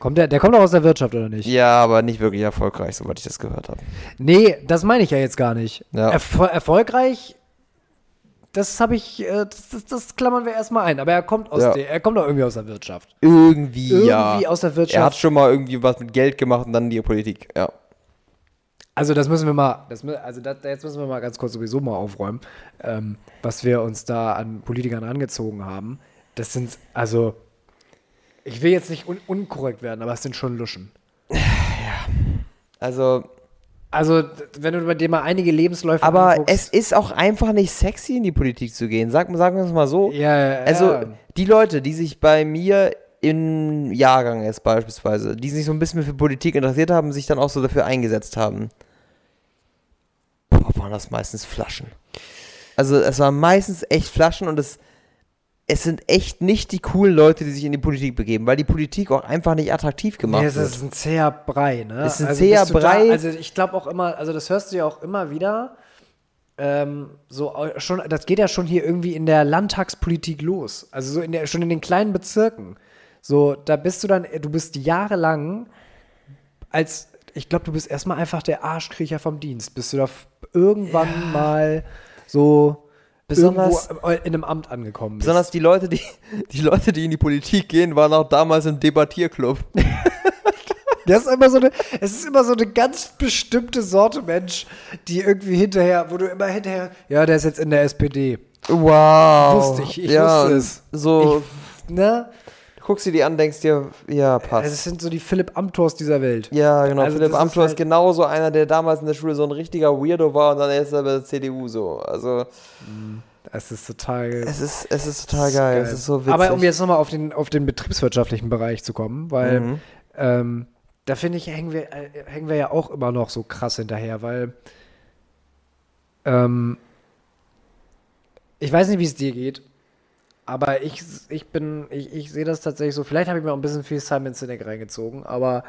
Kommt der, der kommt auch aus der Wirtschaft, oder nicht? ja, aber nicht wirklich erfolgreich, soweit ich das gehört habe. Nee, das meine ich ja jetzt gar nicht. Ja. Erfol erfolgreich, das habe ich, äh, das, das, das klammern wir erstmal ein. Aber er kommt aus Ja. der, er kommt auch irgendwie aus der Wirtschaft. Irgendwie, ja. Irgendwie aus der Er hat Wirtschaft. schon mal irgendwie was mit Geld gemacht und dann die Politik, ja. Also das müssen wir mal, das, also das, jetzt müssen wir mal ganz kurz sowieso mal aufräumen, ähm, was wir uns da an Politikern angezogen haben. Das sind, also Ich will jetzt nicht un unkorrekt werden, aber es sind schon Luschen. Also, Also, wenn du bei dir mal einige Lebensläufe aber anguckst- es ist auch einfach nicht sexy, in die Politik zu gehen. Sag, sagen wir es mal so. Ja, ja, Also, ja. die Leute, die sich bei mir im Jahrgang jetzt beispielsweise, die sich so ein bisschen für Politik interessiert haben, sich dann auch so dafür eingesetzt haben. Boah, waren das meistens Flaschen. Also, es waren meistens echt Flaschen und es, es sind echt nicht die coolen Leute, die sich in die Politik begeben, weil die Politik auch einfach nicht attraktiv gemacht Nee, es wird. ist ein zäher Brei, ne? Es ist ein also zäher bist Brei. Da, also ich glaube auch immer, also das hörst du ja auch immer wieder. Ähm, so schon, das geht ja schon hier irgendwie in der Landtagspolitik los. Also so in der, schon in den kleinen Bezirken. So, da bist du dann, du bist jahrelang als, ich glaube, du bist erstmal einfach der Arschkriecher vom Dienst, bis du da irgendwann mal so Besonders- irgendwo in einem Amt angekommen bist. Besonders die Leute, die, die Leute, die in die Politik gehen, waren auch damals im Debattierclub. Das ist immer so eine, es ist immer so eine ganz bestimmte Sorte Mensch, die irgendwie hinterher, wo du immer hinterher, ja, der ist jetzt in der SPD. Wow. Wusste ich, ich ja, wusste es. So, Ne? Du guckst dir die an, denkst dir, ja, passt. Also es sind so die Philipp Amthors dieser Welt. ja, genau. also Philipp Amthor ist halt- genauso einer, der damals in der Schule so ein richtiger Weirdo war und dann ist er bei der CDU so. Also, Es ist total. es ist, es ist total geil. Es ist so witzig. Aber um jetzt nochmal auf den, auf den betriebswirtschaftlichen Bereich zu kommen, weil Mhm. ähm, da finde ich, hängen wir, äh, hängen wir ja auch immer noch so krass hinterher, weil ähm, ich weiß nicht, wie es dir geht, aber ich, ich bin, ich, ich sehe das tatsächlich so, vielleicht habe ich mir auch ein bisschen viel Simon Sinek reingezogen, aber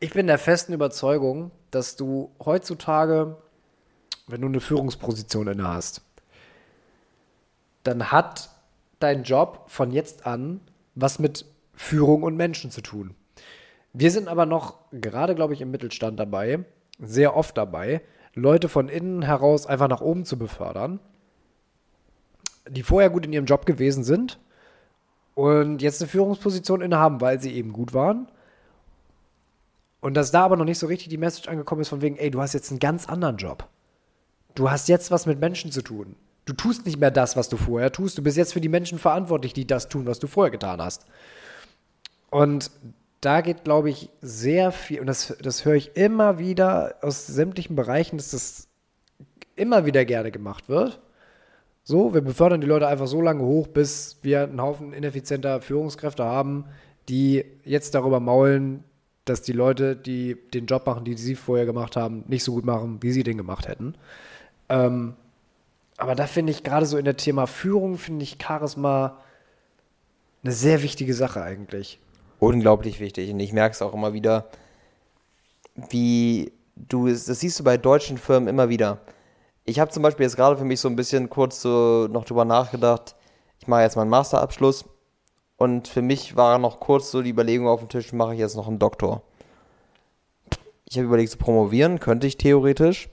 ich bin der festen Überzeugung, dass du heutzutage, wenn du eine Führungsposition inne hast, dann hat dein Job von jetzt an was mit Führung und Menschen zu tun. Wir sind aber noch gerade, glaube ich, im Mittelstand dabei, sehr oft dabei, Leute von innen heraus einfach nach oben zu befördern, die vorher gut in ihrem Job gewesen sind und jetzt eine Führungsposition innehaben, weil sie eben gut waren. Und dass da aber noch nicht so richtig die Message angekommen ist von wegen, ey, du hast jetzt einen ganz anderen Job. Du hast jetzt was mit Menschen zu tun. Du tust nicht mehr das, was du vorher tust. Du bist jetzt für die Menschen verantwortlich, die das tun, was du vorher getan hast. Und da geht, glaube ich, sehr viel, und das, das höre ich immer wieder aus sämtlichen Bereichen, dass das immer wieder gerne gemacht wird. So, wir befördern die Leute einfach so lange hoch, bis wir einen Haufen ineffizienter Führungskräfte haben, die jetzt darüber maulen, dass die Leute, die den Job machen, die sie vorher gemacht haben, nicht so gut machen, wie sie den gemacht hätten. Ähm, aber da finde ich gerade so in der Thema Führung, finde ich Charisma eine sehr wichtige Sache eigentlich. unglaublich wichtig. Und ich merke es auch immer wieder, wie du es, das siehst du bei deutschen Firmen immer wieder. Ich habe zum Beispiel jetzt gerade für mich so ein bisschen kurz so noch drüber nachgedacht, ich mache jetzt meinen Masterabschluss und für mich war noch kurz so die Überlegung auf dem Tisch, mache ich jetzt noch einen Doktor. Ich habe überlegt zu promovieren, könnte ich theoretisch,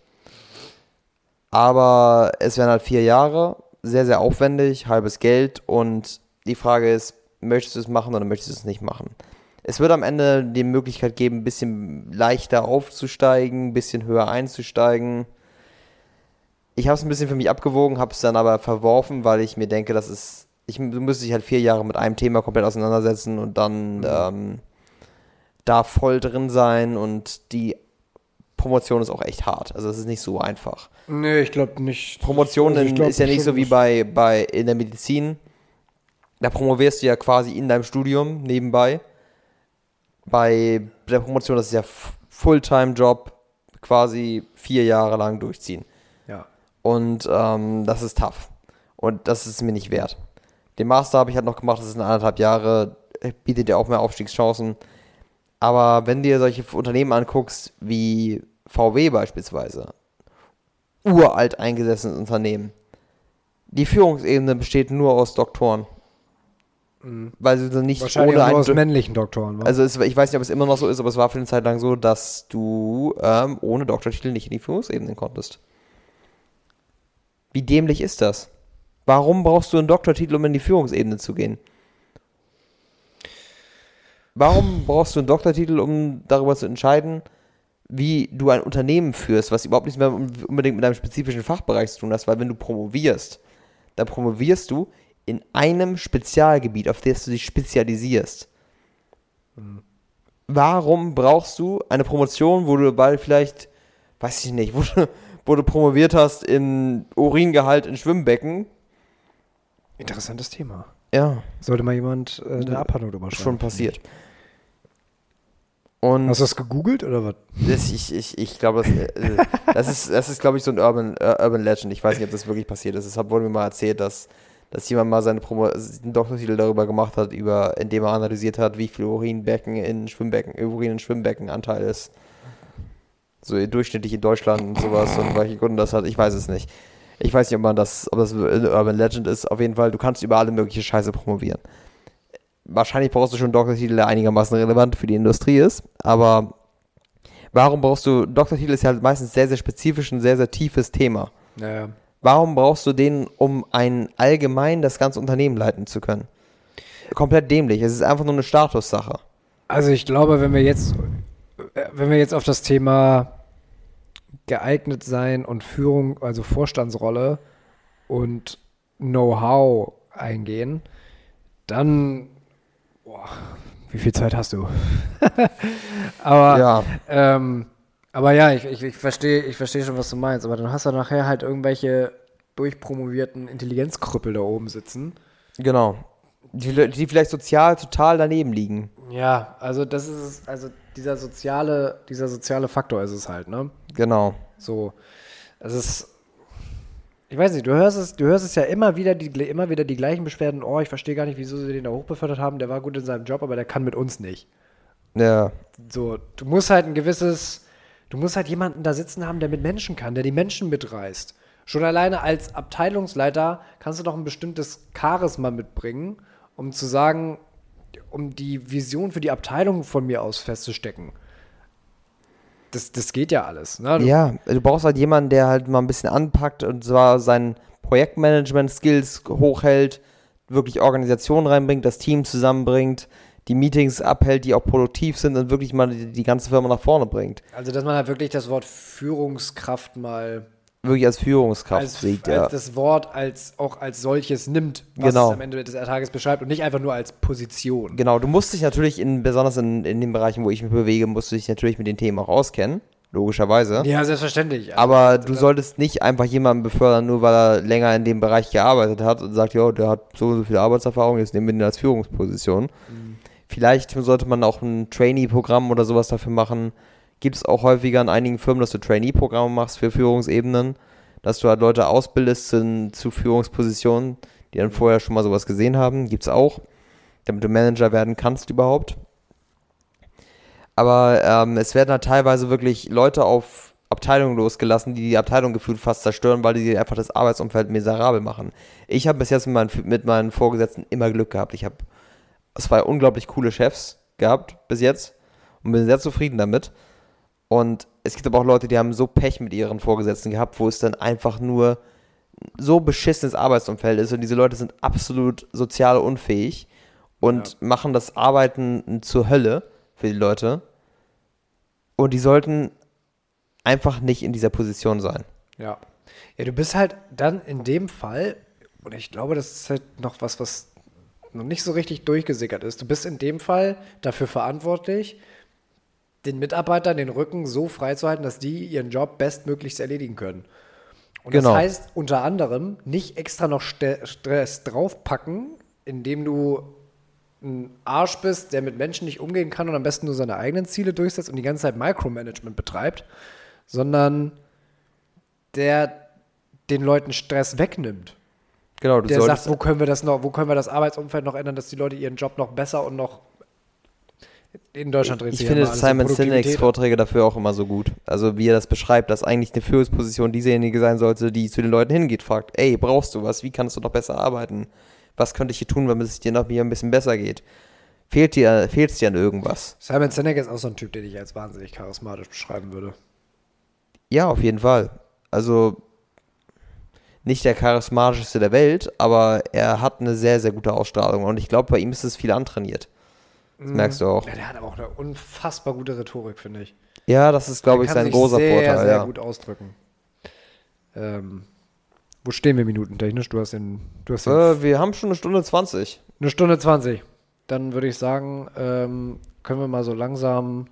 aber es wären halt vier Jahre, sehr, sehr aufwendig, halbes Geld und die Frage ist, möchtest du es machen oder möchtest du es nicht machen? Es wird am Ende die Möglichkeit geben, ein bisschen leichter aufzusteigen, ein bisschen höher einzusteigen. Ich habe es ein bisschen für mich abgewogen, habe es dann aber verworfen, weil ich mir denke, das ist, ich du müsstest dich halt vier Jahre mit einem Thema komplett auseinandersetzen und dann ähm, da voll drin sein und die Promotion ist auch echt hart. Also es ist nicht so einfach. Nee, ich glaube nicht. Promotion Also glaub ist ja nicht so wie bei, bei in der Medizin. Da promovierst du ja quasi in deinem Studium nebenbei. Bei der Promotion, das ist ja Fulltime-Job, quasi vier Jahre lang durchziehen. Und ähm, das ist tough. Und das ist mir nicht wert. Den Master habe ich halt noch gemacht, das sind anderthalb Jahre, äh, bietet ja auch mehr Aufstiegschancen. Aber wenn du dir solche Unternehmen anguckst, wie VW beispielsweise, uralt eingesessenes Unternehmen, die Führungsebene besteht nur aus Doktoren. Weil sie nicht Wahrscheinlich ohne nur aus männlichen Doktoren. wa? also es, ich weiß nicht, ob es immer noch so ist, aber es war für eine Zeit lang so, dass du ähm, ohne Doktortitel nicht in die Führungsebenen konntest. Wie dämlich ist das? Warum brauchst du einen Doktortitel, um in die Führungsebene zu gehen? Warum brauchst du einen Doktortitel, um darüber zu entscheiden, wie du ein Unternehmen führst, was überhaupt nichts mehr unbedingt mit deinem spezifischen Fachbereich zu tun hat? Weil wenn du promovierst, dann promovierst du in einem Spezialgebiet, auf das du dich spezialisierst. Warum brauchst du eine Promotion, wo du bald vielleicht, weiß ich nicht, wo du, wo du promoviert hast im Uringehalt in Schwimmbecken? Interessantes Thema. Ja, Sollte mal jemand äh, eine Abhandlung drüber schreiben. schon passiert. Und Hast du das gegoogelt oder was? Das, ich, ich, ich glaube, das, äh, das ist, das ist glaube ich, so ein Urban, äh, Urban Legend. Ich weiß nicht, ob das wirklich passiert ist. Es hat- wurde mir mal erzählt, dass, dass jemand mal seine Promo einen Doktortitel darüber gemacht hat, über, indem er analysiert hat, wie viel Urinbecken in Schwimmbecken, Urin in Schwimmbeckenanteil ist. So durchschnittlich in Deutschland und sowas und welche Gründe das hat, ich weiß es nicht. Ich weiß nicht, ob man das, ob das eine Urban Legend ist. Auf jeden Fall, du kannst über alle mögliche Scheiße promovieren. Wahrscheinlich brauchst du schon einen Doktortitel, der einigermaßen relevant für die Industrie ist, aber warum brauchst du, Doktortitel ist ja halt meistens sehr, sehr spezifisch ein sehr, sehr tiefes Thema. Naja. Warum brauchst du den, um ein allgemein das ganze Unternehmen leiten zu können? Komplett dämlich. Es ist einfach nur eine Statussache. Also ich glaube, wenn wir jetzt, äh, wenn wir jetzt auf das Thema geeignet sein und Führung, also Vorstandsrolle und Know-how eingehen, dann, boah, wie viel Zeit hast du? aber, Ja. ähm, aber ja, ich, ich, ich verstehe, ich verstehe schon, was du meinst. Aber dann hast du nachher halt irgendwelche durchpromovierten Intelligenzkrüppel da oben sitzen. Genau. Die, die vielleicht sozial total daneben liegen. Ja, also das ist es, also dieser soziale, dieser soziale Faktor ist es halt, ne? Genau. So, es ist, ich weiß nicht, du hörst es, du hörst es ja immer wieder, die, immer wieder die gleichen Beschwerden, oh, ich verstehe gar nicht, wieso sie den da hochbefördert haben, der war gut in seinem Job, aber der kann mit uns nicht. Ja. So, du musst halt ein gewisses, du musst halt jemanden da sitzen haben, der mit Menschen kann, der die Menschen mitreißt. Schon alleine als Abteilungsleiter kannst du doch ein bestimmtes Charisma mitbringen, um zu sagen, um die Vision für die Abteilung von mir aus festzustecken. Das, das geht ja alles. Ne? Du, Ja, du brauchst halt jemanden, der halt mal ein bisschen anpackt und zwar seinen Projektmanagement-Skills hochhält, wirklich Organisation reinbringt, das Team zusammenbringt, die Meetings abhält, die auch produktiv sind und wirklich mal die, die ganze Firma nach vorne bringt. Also, dass man halt wirklich das Wort Führungskraft mal Wirklich als Führungskraft als, sieht, als ja. das Wort als auch als solches nimmt, was Genau. es am Ende des Tages beschreibt und nicht einfach nur als Position. Genau, du musst dich natürlich, in, besonders in, in den Bereichen, wo ich mich bewege, musst du dich natürlich mit den Themen auch auskennen, logischerweise. Ja, selbstverständlich. Also, Aber du solltest nicht einfach jemanden befördern, nur weil er länger in dem Bereich gearbeitet hat und sagt, ja, der hat so und so viel Arbeitserfahrung, jetzt nehmen wir ihn als Führungsposition. Vielleicht sollte man auch ein Trainee-Programm oder sowas dafür machen. Gibt es auch häufiger in einigen Firmen, dass du Trainee-Programme machst für Führungsebenen, dass du halt Leute ausbildest zu, zu Führungspositionen, die dann vorher schon mal sowas gesehen haben. Gibt es auch, damit du Manager werden kannst überhaupt. Aber ähm, es werden halt teilweise wirklich Leute auf Abteilungen losgelassen, die die Abteilung gefühlt fast zerstören, weil die einfach das Arbeitsumfeld miserabel machen. Ich habe bis jetzt mit meinen, mit meinen Vorgesetzten immer Glück gehabt. Ich habe zwei unglaublich coole Chefs gehabt bis jetzt und bin sehr zufrieden damit. Und es gibt aber auch Leute, die haben so Pech mit ihren Vorgesetzten gehabt, wo es dann einfach nur so beschissenes Arbeitsumfeld ist und diese Leute sind absolut sozial unfähig und machen das Arbeiten zur Hölle für die Leute. Und die sollten einfach nicht in dieser Position sein. Ja. Ja, du bist halt dann in dem Fall, und ich glaube, das ist halt noch was, was noch nicht so richtig durchgesickert ist. Du bist in dem Fall dafür verantwortlich, den Mitarbeitern den Rücken so freizuhalten, dass die ihren Job bestmöglichst erledigen können. Und Genau. das heißt unter anderem nicht extra noch Ste- Stress draufpacken, indem du ein Arsch bist, der mit Menschen nicht umgehen kann und am besten nur seine eigenen Ziele durchsetzt und die ganze Zeit Micromanagement betreibt, sondern der den Leuten Stress wegnimmt. Genau, du Der sagt, wo können wir das noch, wo können wir das Arbeitsumfeld noch ändern, dass die Leute ihren Job noch besser und noch in Deutschland dreht Ich sich finde Simon Sinek's. Vorträge dafür auch immer so gut. Also wie er das beschreibt, dass eigentlich eine Führungsposition diesejenige sein sollte, die zu den Leuten hingeht, fragt, ey, brauchst du was? Wie kannst du noch besser arbeiten? Was könnte ich hier tun, damit es dir noch mir ein bisschen besser geht? Fehlt dir, fehlt es dir an irgendwas? Simon Sinek ist auch so ein Typ, den ich als wahnsinnig charismatisch beschreiben würde. Ja, auf jeden Fall. Also nicht der charismatischste der Welt, aber er hat eine sehr, sehr gute Ausstrahlung und ich glaube, bei ihm ist es viel antrainiert. Das merkst du auch. Ja, der hat aber auch eine unfassbar gute Rhetorik, finde ich. Ja, das ist, glaube ich, sein großer sehr, Vorteil. sehr ja. gut ausdrücken. Ähm, Wo stehen wir minutentechnisch? Du hast den. Du hast den Äh, wir haben schon eine Stunde 20. eine Stunde 20. Dann würde ich sagen, ähm, können wir mal so langsam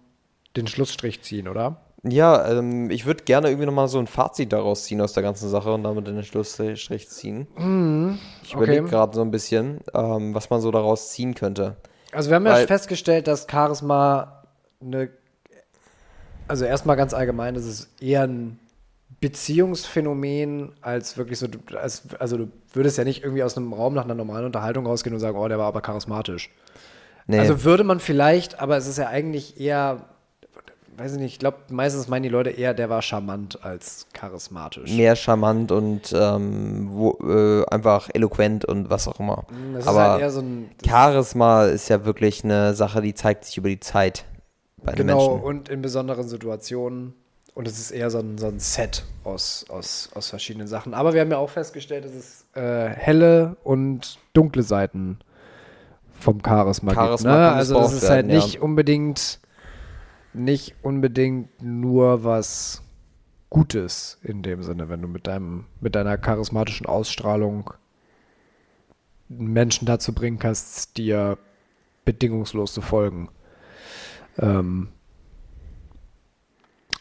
den Schlussstrich ziehen, oder? Ja, ähm, ich würde gerne irgendwie nochmal so ein Fazit daraus ziehen aus der ganzen Sache und damit den Schlussstrich ziehen. Ich überlege okay. gerade so ein bisschen, ähm, was man so daraus ziehen könnte. Also wir haben ja Weil- festgestellt, dass Charisma eine, also erstmal ganz allgemein, das ist eher ein Beziehungsphänomen als wirklich so, als, also du würdest ja nicht irgendwie aus einem Raum nach einer normalen Unterhaltung rausgehen und sagen, oh, der war aber charismatisch. Nee, Also würde man vielleicht, aber es ist ja eigentlich eher, weiß ich nicht, ich glaube, meistens meinen die Leute eher, der war charmant als charismatisch. mehr charmant und ähm, wo, äh, einfach eloquent und was auch immer. Das ist Aber halt eher so ein, Charisma ist ja wirklich eine Sache, die zeigt sich über die Zeit bei den Genau, Menschen. und in besonderen Situationen. Und es ist eher so ein, so ein Set aus, aus, aus verschiedenen Sachen. Aber wir haben ja auch festgestellt, dass es äh, helle und dunkle Seiten vom Charisma, gibt. Charisma Ne? kann Also es ist halt werden, ja. nicht unbedingt nicht unbedingt nur was Gutes in dem Sinne, wenn du mit deinem mit deiner charismatischen Ausstrahlung Menschen dazu bringen kannst, dir bedingungslos zu folgen. Ähm,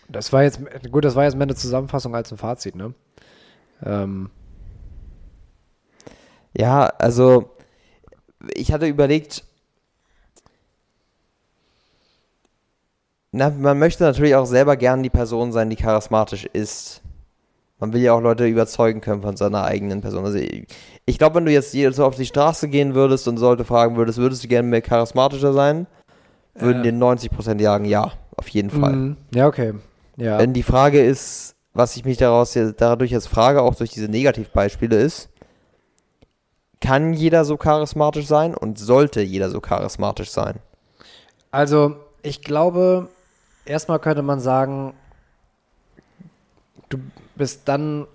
das war jetzt, gut, das war jetzt mehr eine Zusammenfassung als ein Fazit, ne? Ähm, Ja, also ich hatte überlegt, na, man möchte natürlich auch selber gern die Person sein, die charismatisch ist. Man will ja auch Leute überzeugen können von seiner eigenen Person. Also ich, ich glaube, wenn du jetzt so auf die Straße gehen würdest und Leute fragen würdest, würdest du gerne mehr charismatischer sein, würden Ja. dir 90% sagen, ja, auf jeden Fall. mhm. Ja, okay. Ja. Wenn die Frage ist, was ich mich daraus dadurch jetzt frage, auch durch diese Negativbeispiele ist, kann jeder so charismatisch sein und sollte jeder so charismatisch sein? Also, ich glaube, erstmal könnte man sagen, du bist dann,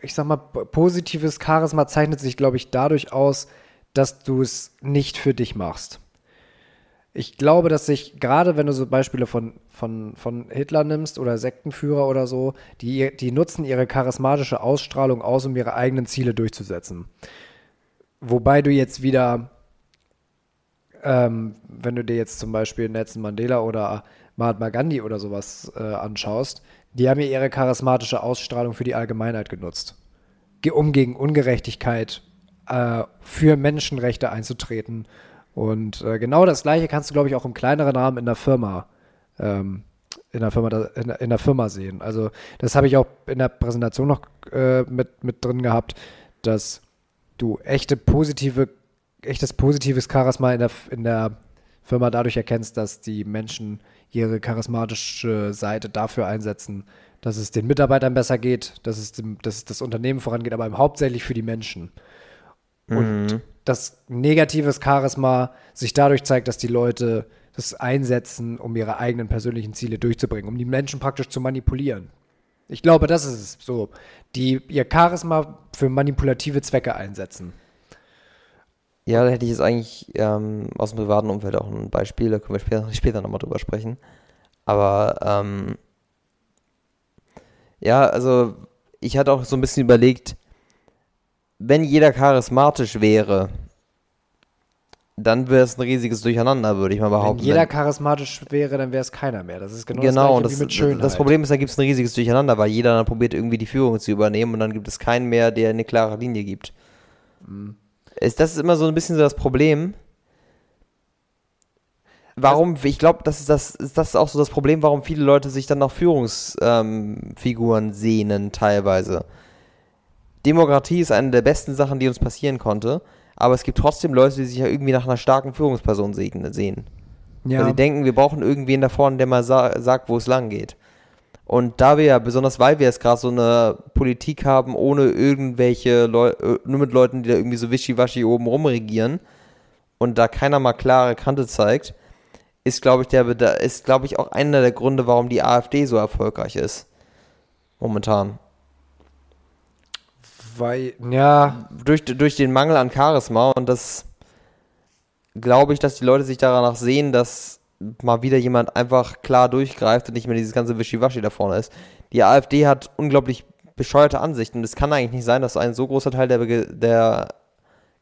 ich sag mal, positives Charisma zeichnet sich, glaube ich, dadurch aus, dass du es nicht für dich machst. Ich glaube, dass sich, gerade wenn du so Beispiele von, von, von Hitler nimmst oder Sektenführer oder so, die, die nutzen ihre charismatische Ausstrahlung aus, um ihre eigenen Ziele durchzusetzen. Wobei du jetzt wieder ähm, wenn du dir jetzt zum Beispiel Nelson Mandela oder Mahatma Gandhi oder sowas äh, anschaust, die haben ja ihre charismatische Ausstrahlung für die Allgemeinheit genutzt, Ge um gegen Ungerechtigkeit äh, für Menschenrechte einzutreten. Und äh, genau das Gleiche kannst du, glaube ich, auch im kleineren Rahmen in der Firma, ähm, in der Firma, in, in der Firma sehen. Also das habe ich auch in der Präsentation noch äh, mit, mit drin gehabt, dass du echte positive echtes positives Charisma in der, in der Firma dadurch erkennst, dass die Menschen ihre charismatische Seite dafür einsetzen, dass es den Mitarbeitern besser geht, dass es, dem, dass es das Unternehmen vorangeht, aber hauptsächlich für die Menschen. Und dass negatives Charisma sich dadurch zeigt, dass die Leute das einsetzen, um ihre eigenen persönlichen Ziele durchzubringen, um die Menschen praktisch zu manipulieren. Ich glaube, das ist es so. Die ihr Charisma für manipulative Zwecke einsetzen. Ja, da hätte ich jetzt eigentlich ähm, aus dem privaten Umfeld auch ein Beispiel, da können wir später, später nochmal drüber sprechen. Aber ähm, ja, also ich hatte auch so ein bisschen überlegt, wenn jeder charismatisch wäre, dann wäre es ein riesiges Durcheinander, würde ich mal Wenn behaupten. jeder charismatisch wäre, dann wäre es keiner mehr. Das ist genau, genau, und das das, mit Schönheit. das Problem ist, da gibt es ein riesiges Durcheinander, weil jeder dann probiert irgendwie die Führung zu übernehmen und dann gibt es keinen mehr, der eine klare Linie gibt. Mhm. Ist, das ist immer so ein bisschen so das Problem. Warum, ich glaube, das ist das, ist das auch so das Problem, warum viele Leute sich dann nach Führungsfiguren ähm, sehnen, teilweise. Demokratie ist eine der besten Sachen, die uns passieren konnte, aber es gibt trotzdem Leute, die sich ja irgendwie nach einer starken Führungsperson sehen. sehen. Weil ja. sie denken, wir brauchen irgendwen da vorne, der mal sa sagt, wo es lang geht. Und da wir ja, besonders weil wir jetzt gerade so eine Politik haben, ohne irgendwelche Leute, nur mit Leuten, die da irgendwie so wischiwaschi oben rum regieren und da keiner mal klare Kante zeigt, ist, glaube ich, der, ist, glaube ich, auch einer der Gründe, warum die AfD so erfolgreich ist. Momentan. Weil, ja, Durch, durch den Mangel an Charisma und das glaube ich, dass die Leute sich danach sehen, dass mal wieder jemand einfach klar durchgreift und nicht mehr dieses ganze Wischiwaschi da vorne ist. Die AfD hat unglaublich bescheuerte Ansicht. Und es kann eigentlich nicht sein, dass ein so großer Teil der, der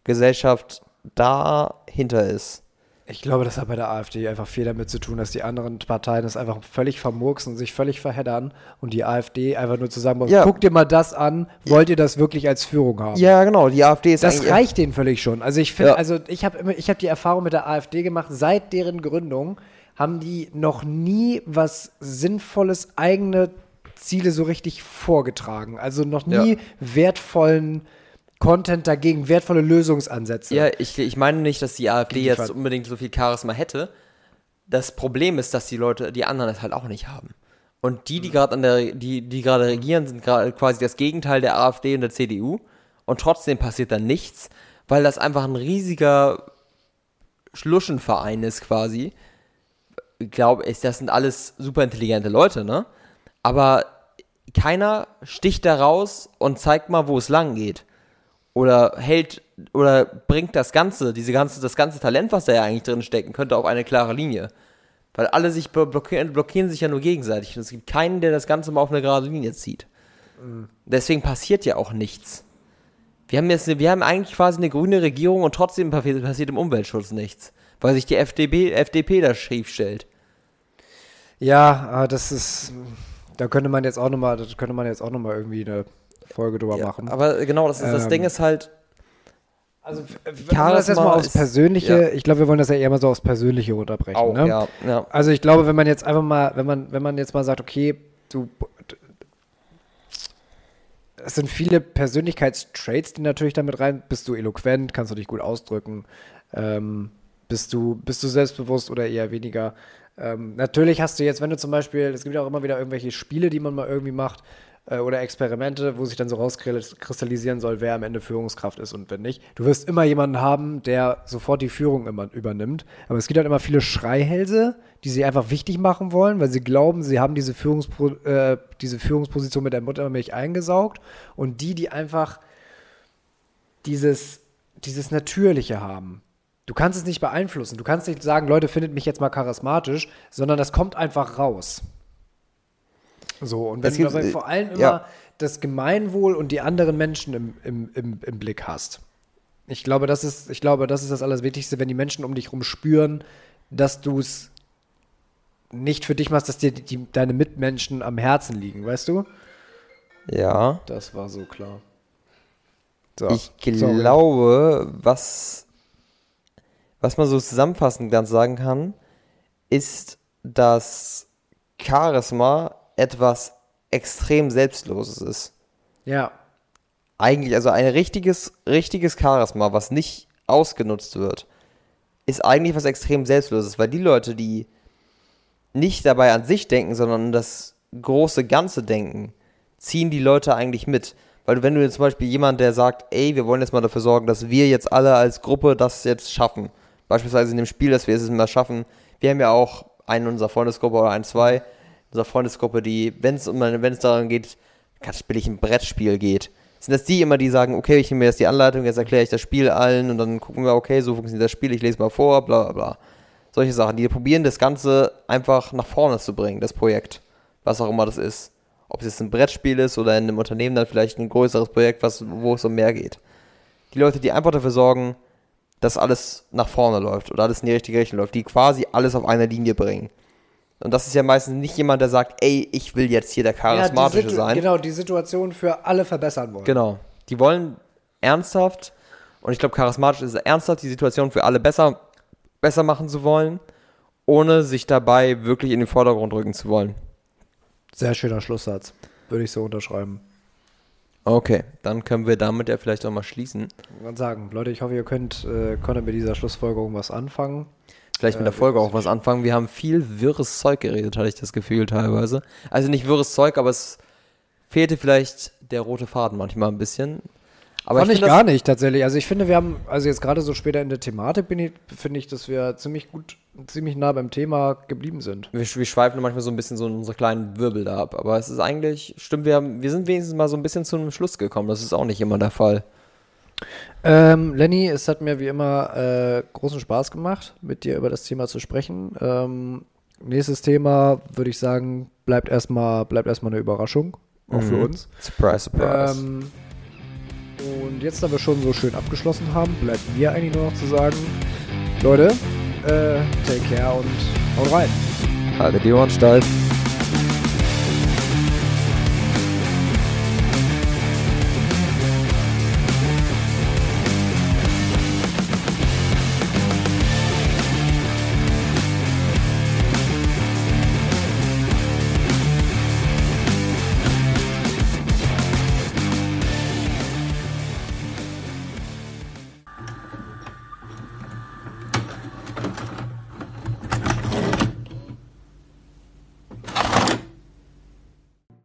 Gesellschaft dahinter ist. Ich glaube, das hat bei der AfD einfach viel damit zu tun, dass die anderen Parteien es einfach völlig vermurksen, sich völlig verheddern und die AfD einfach nur zusammen ja. guck dir mal das an, wollt ihr das wirklich als Führung haben? Ja, genau, die AfD ist Das reicht denen völlig schon. Also ich finde, ja. also ich habe ich habe die Erfahrung mit der AfD gemacht, seit deren Gründung haben die noch nie was Sinnvolles, eigene Ziele so richtig vorgetragen. Also noch nie ja. wertvollen Content dagegen, wertvolle Lösungsansätze. Ja, ich, ich meine nicht, dass die AfD jetzt Fall. unbedingt so viel Charisma hätte. Das Problem ist, dass die Leute, die anderen es halt auch nicht haben. Und die, die mhm. gerade an der, die, die gerade regieren, sind gerade quasi das Gegenteil der AfD und der CDU. Und trotzdem passiert dann nichts, weil das einfach ein riesiger Schluschenverein ist quasi. Ich glaube, das sind alles super intelligente Leute, ne? Aber keiner sticht da raus und zeigt mal, wo es lang geht oder hält oder bringt das Ganze, diese ganze, das ganze Talent, was da ja eigentlich drin stecken könnte, auf eine klare Linie. Weil alle sich blockieren, blockieren sich ja nur gegenseitig. Und es gibt keinen, der das Ganze mal auf eine gerade Linie zieht. Mhm. Deswegen passiert ja auch nichts. Wir haben jetzt, wir haben eigentlich quasi eine grüne Regierung und trotzdem passiert im Umweltschutz nichts. Weil sich die FDP, FDP da schief stellt. Ja, das ist, da könnte man jetzt auch nochmal, das könnte man jetzt auch nochmal irgendwie eine Folge drüber ja, machen. Aber genau, das, ist, ähm, das Ding ist halt. Also, wenn wir das erstmal aufs Persönliche, ja. ich glaube, wir wollen das ja eher mal so aufs Persönliche runterbrechen. Auch, ne? ja, ja. Also, ich glaube, wenn man jetzt einfach mal, wenn man, wenn man jetzt mal sagt, okay, du. Es sind viele Persönlichkeitstraits, die natürlich damit rein. Bist du eloquent, kannst du dich gut ausdrücken, ähm, bist du, bist du selbstbewusst oder eher weniger. Ähm, natürlich hast du jetzt, wenn du zum Beispiel, es gibt ja auch immer wieder irgendwelche Spiele, die man mal irgendwie macht, oder Experimente, wo sich dann so rauskristallisieren soll, wer am Ende Führungskraft ist und wenn nicht. Du wirst immer jemanden haben, der sofort die Führung immer übernimmt. Aber es gibt halt immer viele Schreihälse, die sie einfach wichtig machen wollen, weil sie glauben, sie haben diese, Führungspro äh, diese Führungsposition mit der Muttermilch eingesaugt. Und die, die einfach dieses, dieses Natürliche haben. Du kannst es nicht beeinflussen. Du kannst nicht sagen, Leute, findet mich jetzt mal charismatisch, sondern das kommt einfach raus. So, und wenn du dabei vor allem immer ja. das Gemeinwohl und die anderen Menschen im, im, im, im Blick hast. Ich glaube, das ist, ich glaube, das ist das Allerwichtigste, wenn die Menschen um dich herum spüren, dass du es nicht für dich machst, dass dir die, die, deine Mitmenschen am Herzen liegen, weißt du? Ja. Das war so klar. So, ich glaube, sorry. was, was man so zusammenfassend ganz sagen kann, ist, dass Charisma etwas extrem Selbstloses ist. Ja. Eigentlich, also ein richtiges, richtiges Charisma, was nicht ausgenutzt wird, ist eigentlich was extrem Selbstloses, weil die Leute, die nicht dabei an sich denken, sondern an das große Ganze denken, ziehen die Leute eigentlich mit. Weil wenn du jetzt zum Beispiel jemand, der sagt, ey, wir wollen jetzt mal dafür sorgen, dass wir jetzt alle als Gruppe das jetzt schaffen. Beispielsweise in dem Spiel, dass wir es mal schaffen. Wir haben ja auch einen in unserer Freundesgruppe oder ein, zwei, unserer Freundesgruppe, die, wenn es um wenn es daran geht, ganz billig ein Brettspiel geht, sind das die immer, die sagen, okay, ich nehme mir jetzt die Anleitung, jetzt erkläre ich das Spiel allen und dann gucken wir, okay, so funktioniert das Spiel, ich lese mal vor, bla bla bla. Solche Sachen, die probieren das Ganze einfach nach vorne zu bringen, das Projekt, was auch immer das ist. Ob es jetzt ein Brettspiel ist oder in einem Unternehmen dann vielleicht ein größeres Projekt, was, wo es um mehr geht. Die Leute, die einfach dafür sorgen, dass alles nach vorne läuft oder alles in die richtige Richtung läuft, die quasi alles auf einer Linie bringen. Und das ist ja meistens nicht jemand, der sagt, ey, ich will jetzt hier der Charismatische ja, sein. Genau, die Situation für alle verbessern wollen. Genau. Die wollen ernsthaft, und ich glaube, charismatisch ist ernsthaft, die Situation für alle besser, besser machen zu wollen, ohne sich dabei wirklich in den Vordergrund rücken zu wollen. Sehr schöner Schlusssatz. Würde ich so unterschreiben. Okay, dann können wir damit ja vielleicht auch mal schließen. Ich würde sagen, Leute, ich hoffe, ihr könnt, äh, konntet mit dieser Schlussfolgerung was anfangen vielleicht mit der Folge auch was anfangen. Wir haben viel wirres Zeug geredet, hatte ich das Gefühl teilweise. Also nicht wirres Zeug, aber es fehlte vielleicht der rote Faden manchmal ein bisschen. Aber Fand ich, ich gar nicht tatsächlich. Also ich finde, wir haben, also jetzt gerade so später in der Thematik bin ich, finde ich, dass wir ziemlich gut, ziemlich nah beim Thema geblieben sind. Wir, wir schweifen manchmal so ein bisschen so in unsere kleinen Wirbel da ab. Aber es ist eigentlich, stimmt, wir, haben, wir sind wenigstens mal so ein bisschen zu einem Schluss gekommen. Das ist auch nicht immer der Fall. Ähm, Lenny, es hat mir wie immer äh, großen Spaß gemacht, mit dir über das Thema zu sprechen. Ähm, nächstes Thema würde ich sagen, bleibt erstmal bleibt erstmal eine Überraschung. auch für Mhm. uns. Surprise, surprise. Ähm, und jetzt, da wir schon so schön abgeschlossen haben, bleibt mir eigentlich nur noch zu sagen, Leute, äh, take care und haut rein. Haltet die Ohren steif.